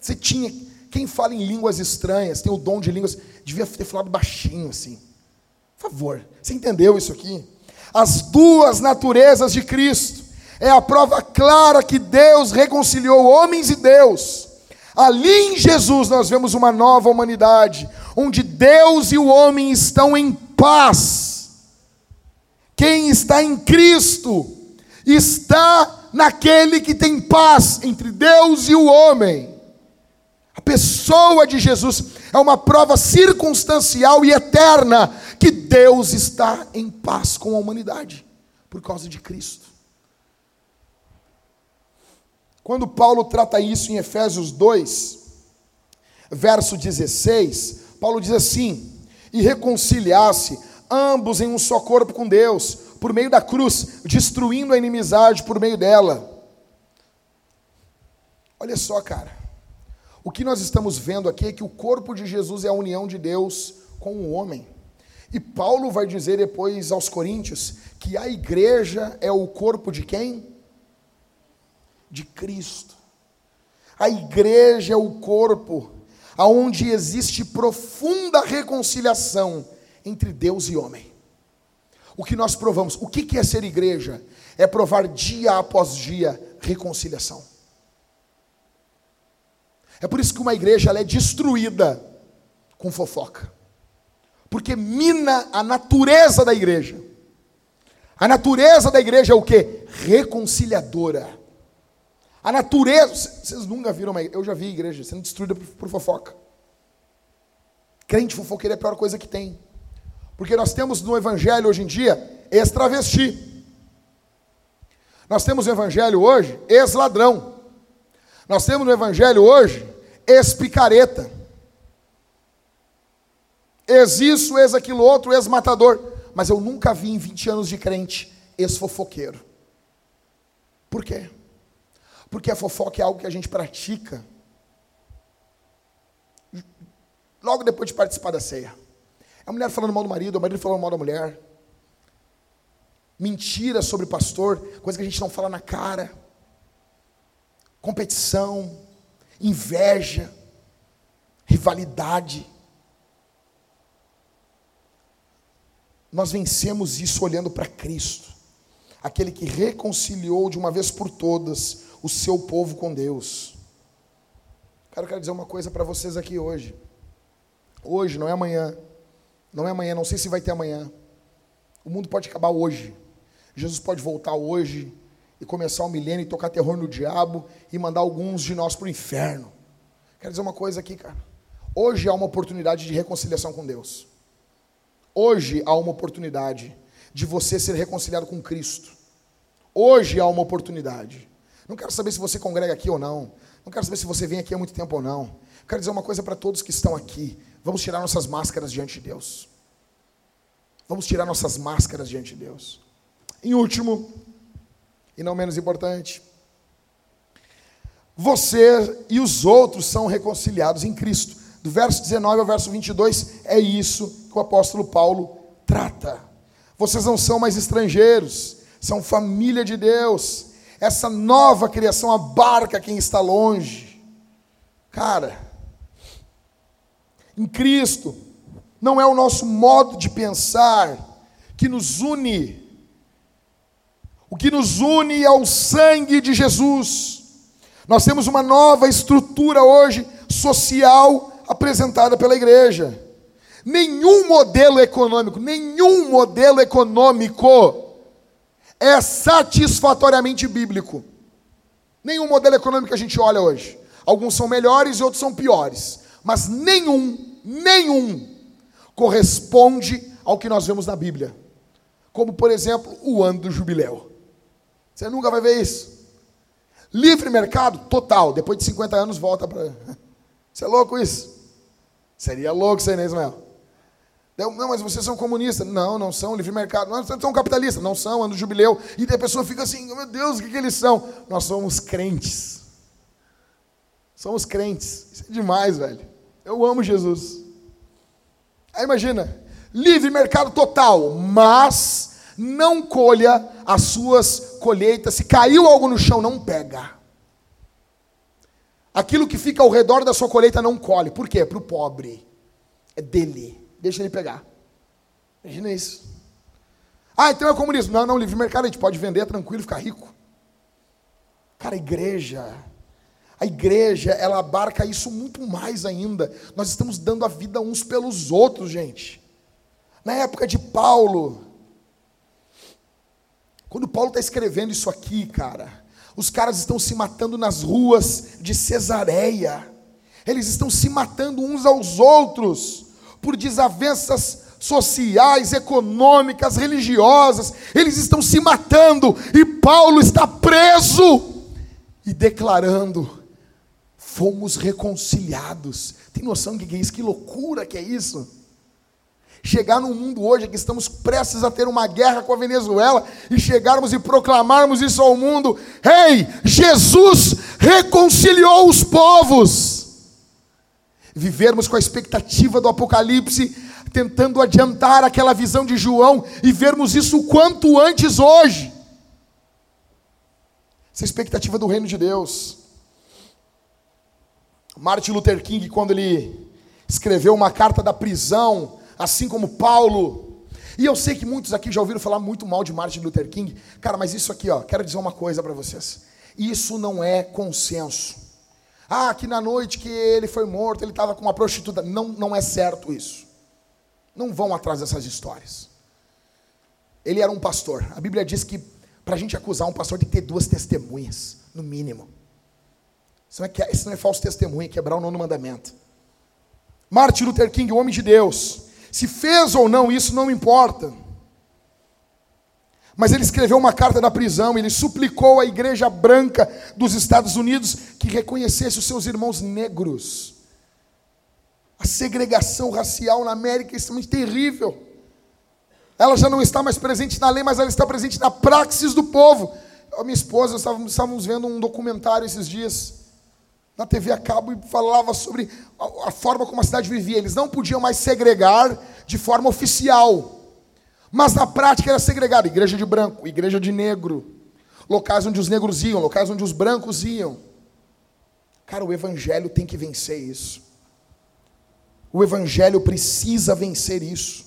você tinha, quem fala em línguas estranhas, tem o dom de línguas, devia ter falado baixinho assim. Por favor, você entendeu isso aqui? As duas naturezas de Cristo é a prova clara que Deus reconciliou homens e Deus. Ali em Jesus nós vemos uma nova humanidade, onde Deus e o homem estão em paz. Quem está em Cristo está naquele que tem paz entre Deus e o homem. A pessoa de Jesus é uma prova circunstancial e eterna que Deus está em paz com a humanidade por causa de Cristo. Quando Paulo trata isso em Efésios 2, verso 16, Paulo diz assim: E reconciliasse ambos em um só corpo com Deus, por meio da cruz, destruindo a inimizade por meio dela. Olha só, cara. O que nós estamos vendo aqui é que o corpo de Jesus é a união de Deus com o homem. E Paulo vai dizer depois aos Coríntios que a igreja é o corpo de quem? De Cristo. A igreja é o corpo aonde existe profunda reconciliação entre Deus e homem. O que nós provamos, o que é ser igreja? É provar dia após dia reconciliação. É por isso que uma igreja é destruída com fofoca. Porque mina a natureza da igreja. A natureza da igreja é o que? Reconciliadora. A natureza. Vocês nunca viram uma igreja. Eu já vi igreja sendo destruída por, por fofoca. Crente fofoqueiro é a pior coisa que tem. Porque nós temos no Evangelho hoje em dia ex-travesti. Nós temos no Evangelho hoje ex-ladrão. Nós temos no Evangelho hoje ex-picareta. Ex-isso, ex-aquilo outro, ex-matador. Mas eu nunca vi em 20 anos de crente ex-fofoqueiro. Por quê? Porque a fofoca é algo que a gente pratica logo depois de participar da ceia. A mulher falando mal do marido, o marido falando mal da mulher. Mentira sobre o pastor, coisa que a gente não fala na cara. Competição, inveja, rivalidade. Nós vencemos isso olhando para Cristo, aquele que reconciliou de uma vez por todas o seu povo com Deus. Cara, eu quero dizer uma coisa para vocês aqui hoje. Hoje, não é amanhã. Não é amanhã, não sei se vai ter amanhã. O mundo pode acabar hoje. Jesus pode voltar hoje e começar o milênio e tocar terror no diabo e mandar alguns de nós para o inferno. Quero dizer uma coisa aqui, cara. Hoje há uma oportunidade de reconciliação com Deus. Hoje há uma oportunidade de você ser reconciliado com Cristo. Hoje há uma oportunidade. Não quero saber se você congrega aqui ou não. Não quero saber se você vem aqui há muito tempo ou não. Quero dizer uma coisa para todos que estão aqui. Vamos tirar nossas máscaras diante de Deus. Vamos tirar nossas máscaras diante de Deus. Em último, e não menos importante, você e os outros são reconciliados em Cristo. Do verso 19 ao verso 22, é isso que o apóstolo Paulo trata. Vocês não são mais estrangeiros, são família de Deus essa nova criação abarca quem está longe. Cara, em Cristo, não é o nosso modo de pensar que nos une. O que nos une é o sangue de Jesus. Nós temos uma nova estrutura hoje social apresentada pela igreja. Nenhum modelo econômico, nenhum modelo econômico é satisfatoriamente bíblico. Nenhum modelo econômico que a gente olha hoje. Alguns são melhores e outros são piores. Mas nenhum, nenhum corresponde ao que nós vemos na Bíblia. Como, por exemplo, o ano do jubileu. Você nunca vai ver isso. Livre mercado? Total. Depois de 50 anos volta para. Você é louco isso? Seria louco isso aí, né, Ismael? Não, mas vocês são comunistas. Não, não são. Livre mercado. Não, são capitalistas. Não são, ano jubileu. E a pessoa fica assim, meu Deus, o que, que eles são? Nós somos crentes. Somos crentes. Isso é demais, velho. Eu amo Jesus. Aí imagina, livre mercado total, mas não colha as suas colheitas. Se caiu algo no chão, não pega. Aquilo que fica ao redor da sua colheita não colhe. Por quê? Para o pobre. É dele. Deixa ele pegar. Imagina isso. Ah, então é comunismo. Não, não, livre mercado, a gente pode vender tranquilo e ficar rico. Cara, a igreja, a igreja, ela abarca isso muito mais ainda. Nós estamos dando a vida uns pelos outros, gente. Na época de Paulo, quando Paulo está escrevendo isso aqui, cara, os caras estão se matando nas ruas de Cesareia. Eles estão se matando uns aos outros por desavenças sociais, econômicas, religiosas. Eles estão se matando e Paulo está preso e declarando: fomos reconciliados. Tem noção do que é isso? Que loucura que é isso? chegar num mundo hoje que estamos prestes a ter uma guerra com a Venezuela e chegarmos e proclamarmos isso ao mundo: Ei, hey, Jesus reconciliou os povos. Vivermos com a expectativa do Apocalipse, tentando adiantar aquela visão de João e vermos isso quanto antes hoje. Essa é expectativa do reino de Deus. Martin Luther King, quando ele escreveu uma carta da prisão assim como Paulo. E eu sei que muitos aqui já ouviram falar muito mal de Martin Luther King. Cara, mas isso aqui, ó, quero dizer uma coisa para vocês. Isso não é consenso. Ah, que na noite que ele foi morto, ele estava com uma prostituta. Não, não é certo isso. Não vão atrás dessas histórias. Ele era um pastor. A Bíblia diz que para a gente acusar um pastor tem que ter duas testemunhas, no mínimo. Isso não é, isso não é falso testemunho, é quebrar o nono mandamento. Martin Luther King, o homem de Deus, se fez ou não, isso não importa. Mas ele escreveu uma carta da prisão, ele suplicou à igreja branca dos Estados Unidos que reconhecesse os seus irmãos negros. A segregação racial na América é extremamente terrível. Ela já não está mais presente na lei, mas ela está presente na praxis do povo. A minha esposa, estávamos, estávamos vendo um documentário esses dias na TV a cabo e falava sobre a, a, forma como a cidade vivia. Eles não podiam mais segregar de forma oficial, mas na prática era segregado: igreja de branco, igreja de negro, locais onde os negros iam, locais onde os brancos iam. Cara, o evangelho tem que vencer isso. O evangelho precisa vencer isso.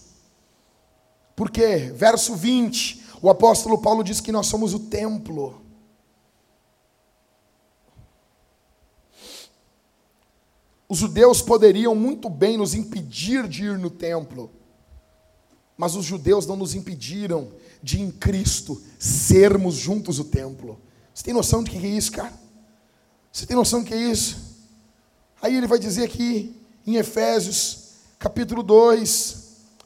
Porque, verso 20, o apóstolo Paulo diz que nós somos o templo. Os judeus poderiam muito bem nos impedir de ir no templo, mas os judeus não nos impediram de, em Cristo, sermos juntos o templo. Você tem noção de que é isso, cara? Você tem noção do que é isso? Aí ele vai dizer aqui em Efésios, capítulo 2,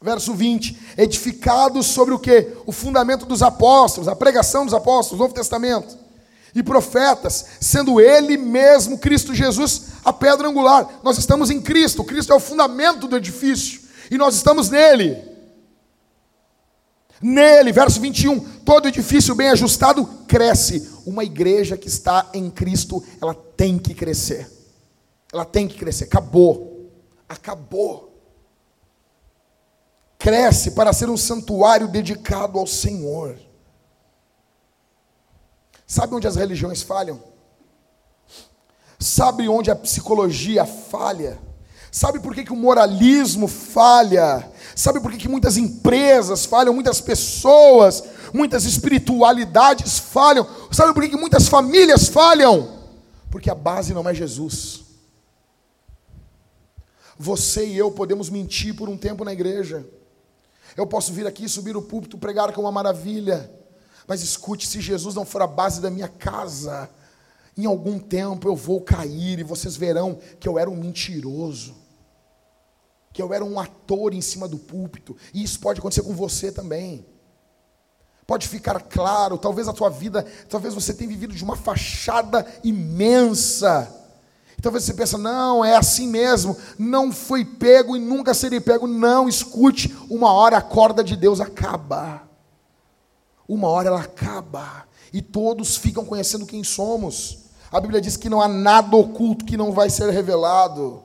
verso 20: edificados sobre o que? O fundamento dos apóstolos, a pregação dos apóstolos, Novo Testamento e profetas, sendo Ele mesmo, Cristo Jesus, a pedra angular. Nós estamos em Cristo, Cristo é o fundamento do edifício, e nós estamos nele. Nele, verso 21, todo edifício bem ajustado cresce. Uma igreja que está em Cristo, ela tem que crescer. Ela tem que crescer. Acabou. Acabou. Cresce para ser um santuário dedicado ao Senhor. Sabe onde as religiões falham? Sabe onde a psicologia falha? Sabe por que, que o moralismo falha? Sabe por que, que muitas empresas falham, muitas pessoas, muitas espiritualidades falham? Sabe por que, que muitas famílias falham? Porque a base não é Jesus. Você e eu podemos mentir por um tempo na igreja. Eu posso vir aqui, subir o púlpito, pregar com uma maravilha. Mas escute, se Jesus não for a base da minha casa, em algum tempo eu vou cair e vocês verão que eu era um mentiroso, que eu era um ator em cima do púlpito, e isso pode acontecer com você também. Pode ficar claro, talvez a tua vida, talvez você tenha vivido de uma fachada imensa. Talvez você pense, não, é assim mesmo, não foi pego e nunca serei pego. Não, escute, uma hora a corda de Deus acaba. Uma hora ela acaba. E todos ficam conhecendo quem somos. A Bíblia diz que não há nada oculto que não vai ser revelado.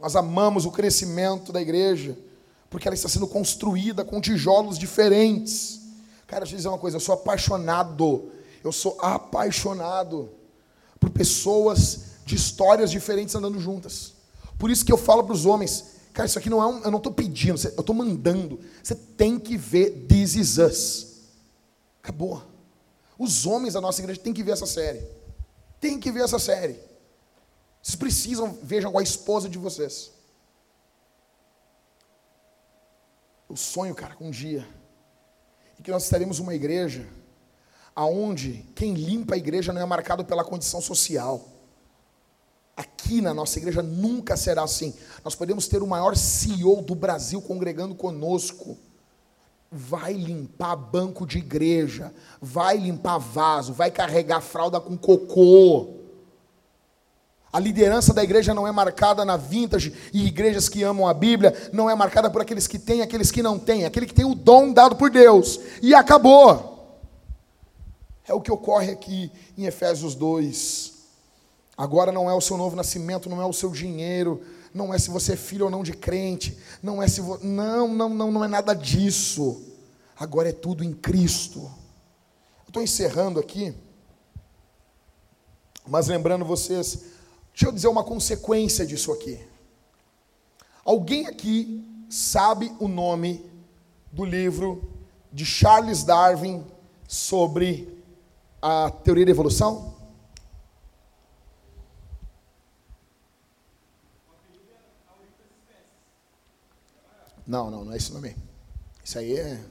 Nós amamos o crescimento da igreja, porque ela está sendo construída com tijolos diferentes. Cara, deixa eu dizer uma coisa, eu sou apaixonado, eu sou apaixonado por pessoas de histórias diferentes andando juntas. Por isso que eu falo para os homens, cara, isso aqui não é um, eu não estou pedindo, eu estou mandando. Você tem que ver This Is Us. Acabou. Os homens da nossa igreja têm que ver essa série. Tem que ver essa série. Vocês precisam, vejam a esposa de vocês. Eu sonho, cara, com um dia em que nós estaremos uma igreja aonde quem limpa a igreja não é marcado pela condição social. Aqui na nossa igreja nunca será assim. Nós podemos ter o maior CEO do Brasil congregando conosco. Vai limpar banco de igreja, vai limpar vaso, vai carregar fralda com cocô. A liderança da igreja não é marcada na vintage e igrejas que amam a Bíblia, não é marcada por aqueles que têm, aqueles que não têm, aquele que tem o dom dado por Deus. E acabou. É o que ocorre aqui em Efésios 2. Agora não é o seu novo nascimento, não é o seu dinheiro, não é se você é filho ou não de crente, não é se vo... não, não, não, não é nada disso. Agora é tudo em Cristo. Estou encerrando aqui, mas lembrando vocês Deixa eu dizer uma consequência disso aqui. Alguém aqui sabe o nome do livro de Charles Darwin sobre a teoria da evolução? Não, não, não é esse nome. Isso aí é.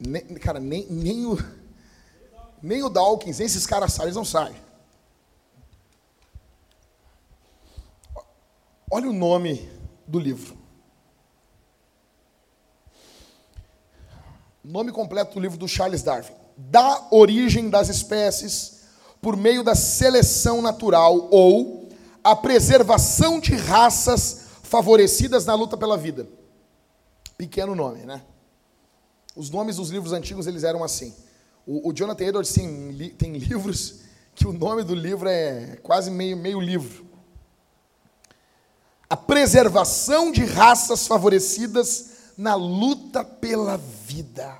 Nem, cara, nem, nem o. Nem o Dawkins, nem esses caras sabem, eles não sabem. Olha o nome do livro. Nome completo do livro do Charles Darwin: Da origem das espécies por meio da seleção natural ou a preservação de raças favorecidas na luta pela vida. Pequeno nome, né? Os nomes dos livros antigos eles eram assim. O, o Jonathan Edwards tem, li, tem livros que o nome do livro é quase meio, meio livro a preservação de raças favorecidas na luta pela vida.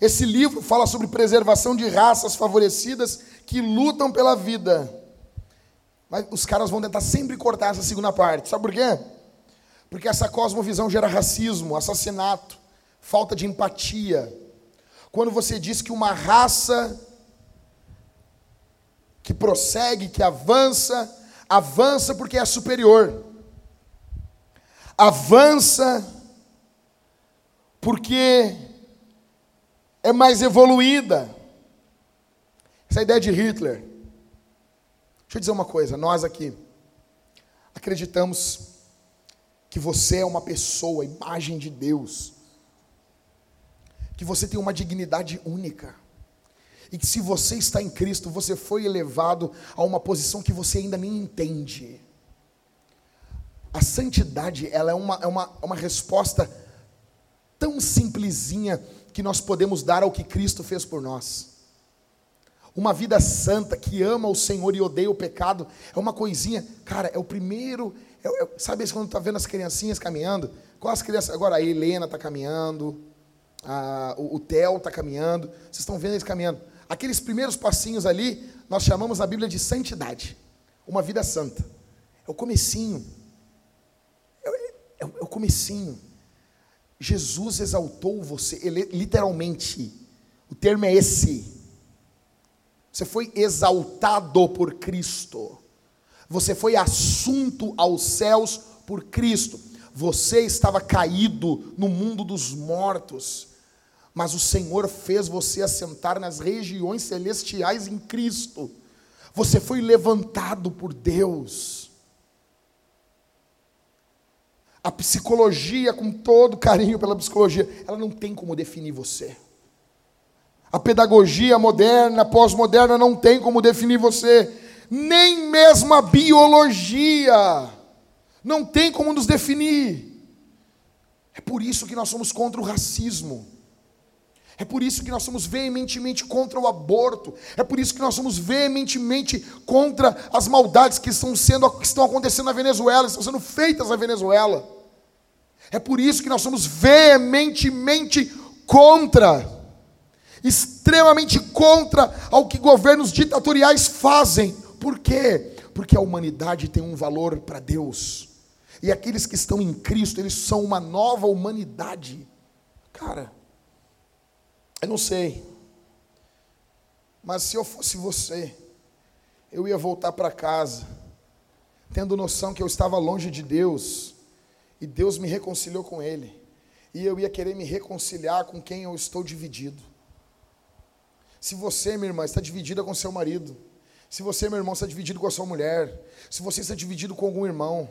Esse livro fala sobre preservação de raças favorecidas que lutam pela vida. Mas os caras vão tentar sempre cortar essa segunda parte. Sabe por quê? Porque essa cosmovisão gera racismo, assassinato, falta de empatia. Quando você diz que uma raça que prossegue, que avança, avança porque é superior. Avança porque é mais evoluída. Essa ideia de Hitler. Deixa eu dizer uma coisa, nós aqui acreditamos que você é uma pessoa, imagem de Deus. Que você tem uma dignidade única. E que se você está em Cristo, você foi elevado a uma posição que você ainda nem entende. A santidade, ela é uma, é uma, é uma resposta tão simplesinha que nós podemos dar ao que Cristo fez por nós. Uma vida santa que ama o Senhor e odeia o pecado é uma coisinha, cara, é o primeiro. É, é, sabe quando está vendo as criancinhas caminhando? Qual as crianças? Agora a Helena está caminhando, a, o, o Theo está caminhando, vocês estão vendo eles caminhando. Aqueles primeiros passinhos ali, nós chamamos na Bíblia de santidade. Uma vida santa. É o comecinho. É, é, é o comecinho. Jesus exaltou você, ele, literalmente. O termo é esse. Você foi exaltado por Cristo. Você foi assunto aos céus por Cristo. Você estava caído no mundo dos mortos mas o Senhor fez você assentar nas regiões celestiais em Cristo. Você foi levantado por Deus. A psicologia, com todo carinho pela psicologia, ela não tem como definir você. A pedagogia moderna, pós-moderna, não tem como definir você. Nem mesmo a biologia não tem como nos definir. É por isso que nós somos contra o racismo. É por isso que nós somos veementemente contra o aborto. É por isso que nós somos veementemente contra as maldades que estão sendo que estão acontecendo na Venezuela, estão sendo feitas na Venezuela. É por isso que nós somos veementemente contra, extremamente contra ao que governos ditatoriais fazem. Por quê? Porque a humanidade tem um valor para Deus. E aqueles que estão em Cristo, eles são uma nova humanidade. Cara, eu não sei. Mas se eu fosse você, eu ia voltar para casa, tendo noção que eu estava longe de Deus, e Deus me reconciliou com Ele, e eu ia querer me reconciliar com quem eu estou dividido. Se você, minha irmã, está dividida com seu marido, se você, meu irmão, está dividido com a sua mulher, se você está dividido com algum irmão,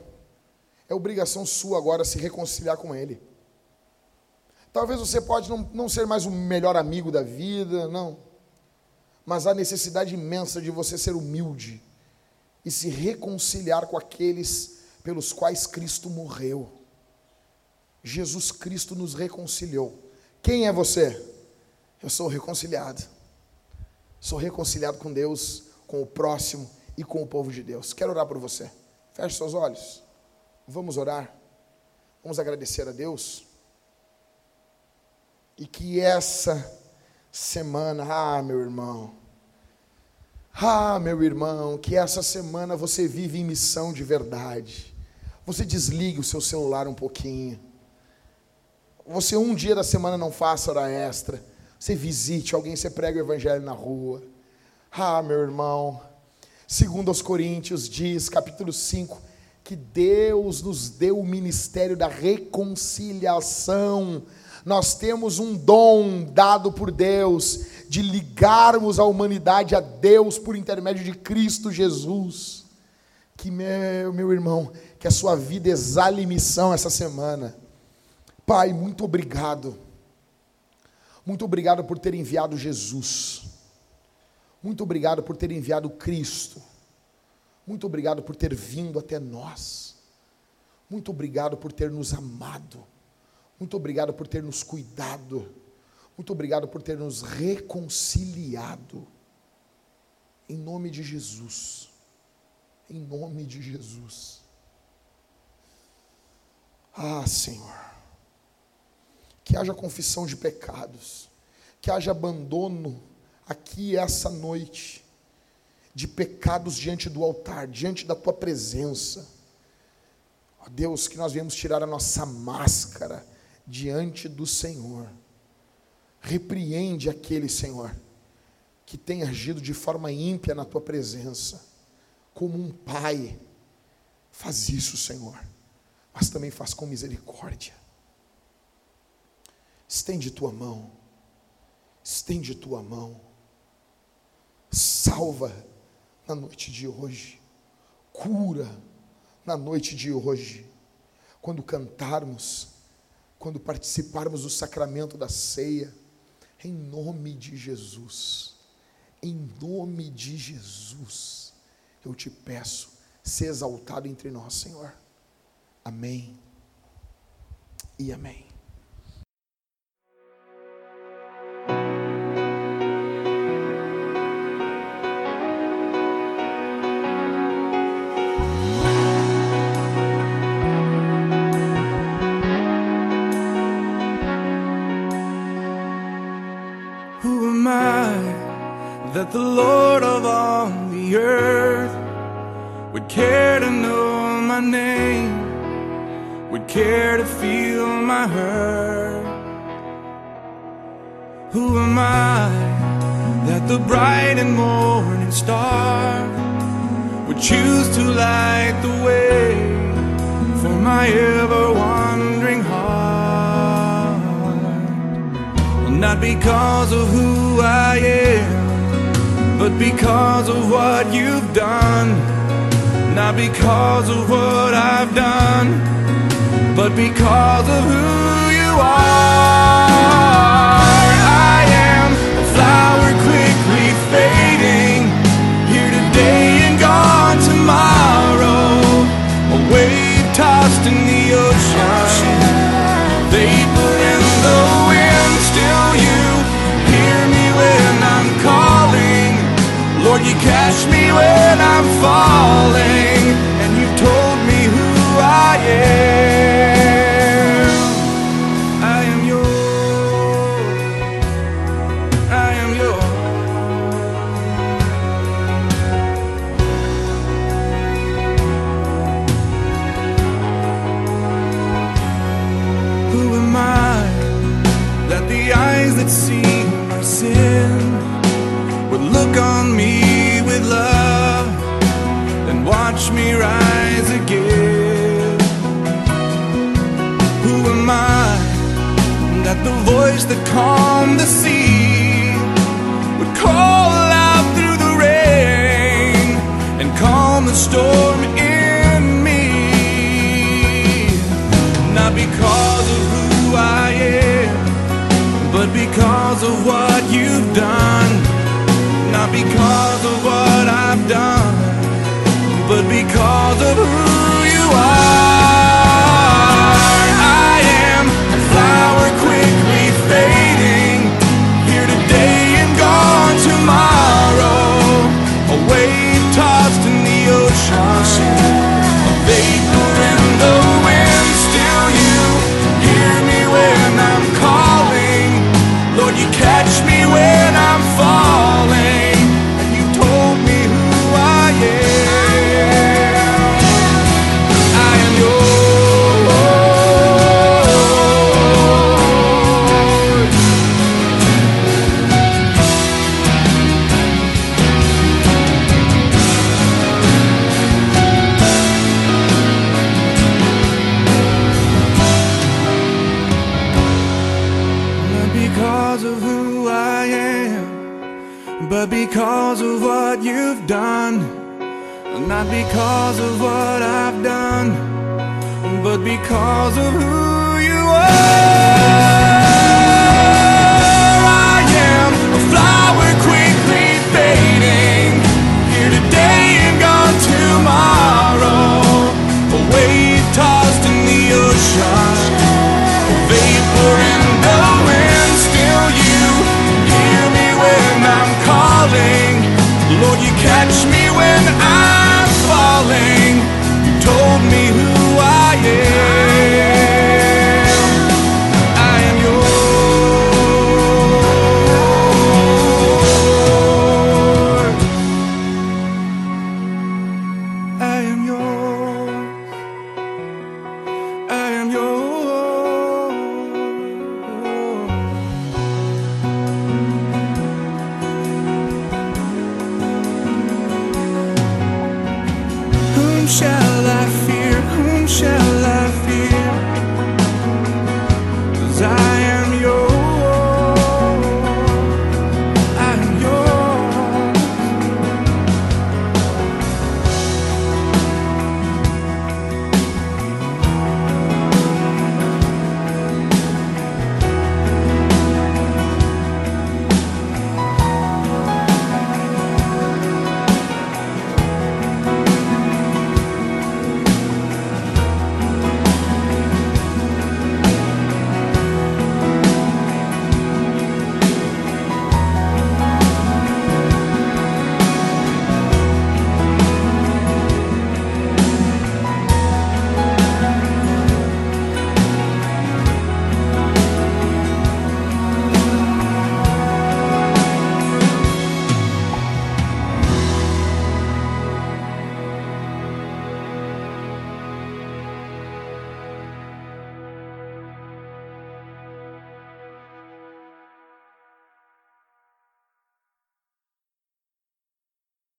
é obrigação sua agora se reconciliar com ele. Talvez você pode não, não ser mais o melhor amigo da vida, não. Mas há necessidade imensa de você ser humilde e se reconciliar com aqueles pelos quais Cristo morreu. Jesus Cristo nos reconciliou. Quem é você? Eu sou reconciliado. Sou reconciliado com Deus, com o próximo e com o povo de Deus. Quero orar por você. Feche seus olhos. Vamos orar. Vamos agradecer a Deus. E que essa semana, ah, meu irmão, ah, meu irmão, que essa semana você vive em missão de verdade. Você desligue o seu celular um pouquinho. Você um dia da semana não faça hora extra. Você visite alguém, você prega o evangelho na rua. Ah, meu irmão, segundo aos Coríntios diz, capítulo 5, que Deus nos deu o ministério da reconciliação. Nós temos um dom dado por Deus de ligarmos a humanidade a Deus por intermédio de Cristo Jesus. Que meu, meu irmão, que a sua vida exale missão essa semana. Pai, muito obrigado. Muito obrigado por ter enviado Jesus. Muito obrigado por ter enviado Cristo. Muito obrigado por ter vindo até nós. Muito obrigado por ter nos amado. Muito obrigado por ter nos cuidado. Muito obrigado por ter nos reconciliado. Em nome de Jesus. Em nome de Jesus. Ah, Senhor. Que haja confissão de pecados. Que haja abandono aqui essa noite de pecados diante do altar, diante da tua presença. Ó Deus, que nós viemos tirar a nossa máscara diante do Senhor. Repreende aquele, Senhor, que tem agido de forma ímpia na tua presença, como um pai. Faz isso, Senhor, mas também faz com misericórdia. Estende tua mão, estende tua mão, salva na noite de hoje. Cura na noite de hoje. Quando cantarmos, quando participarmos do sacramento da ceia, em nome de Jesus. Em nome de Jesus, eu te peço, ser exaltado entre nós, Senhor. Amém e amém. Care to feel my hurt. Who am I that the bright and morning star would choose to light the way for my ever wandering heart? Not because of who I am but because of what you've done, not because of what I've done, but because of who you are. I am a flower quickly fading, here today and gone tomorrow, a wave tossed in the ocean, vapor in the wind. Still, you hear me when I'm calling, Lord, you but because of who you are.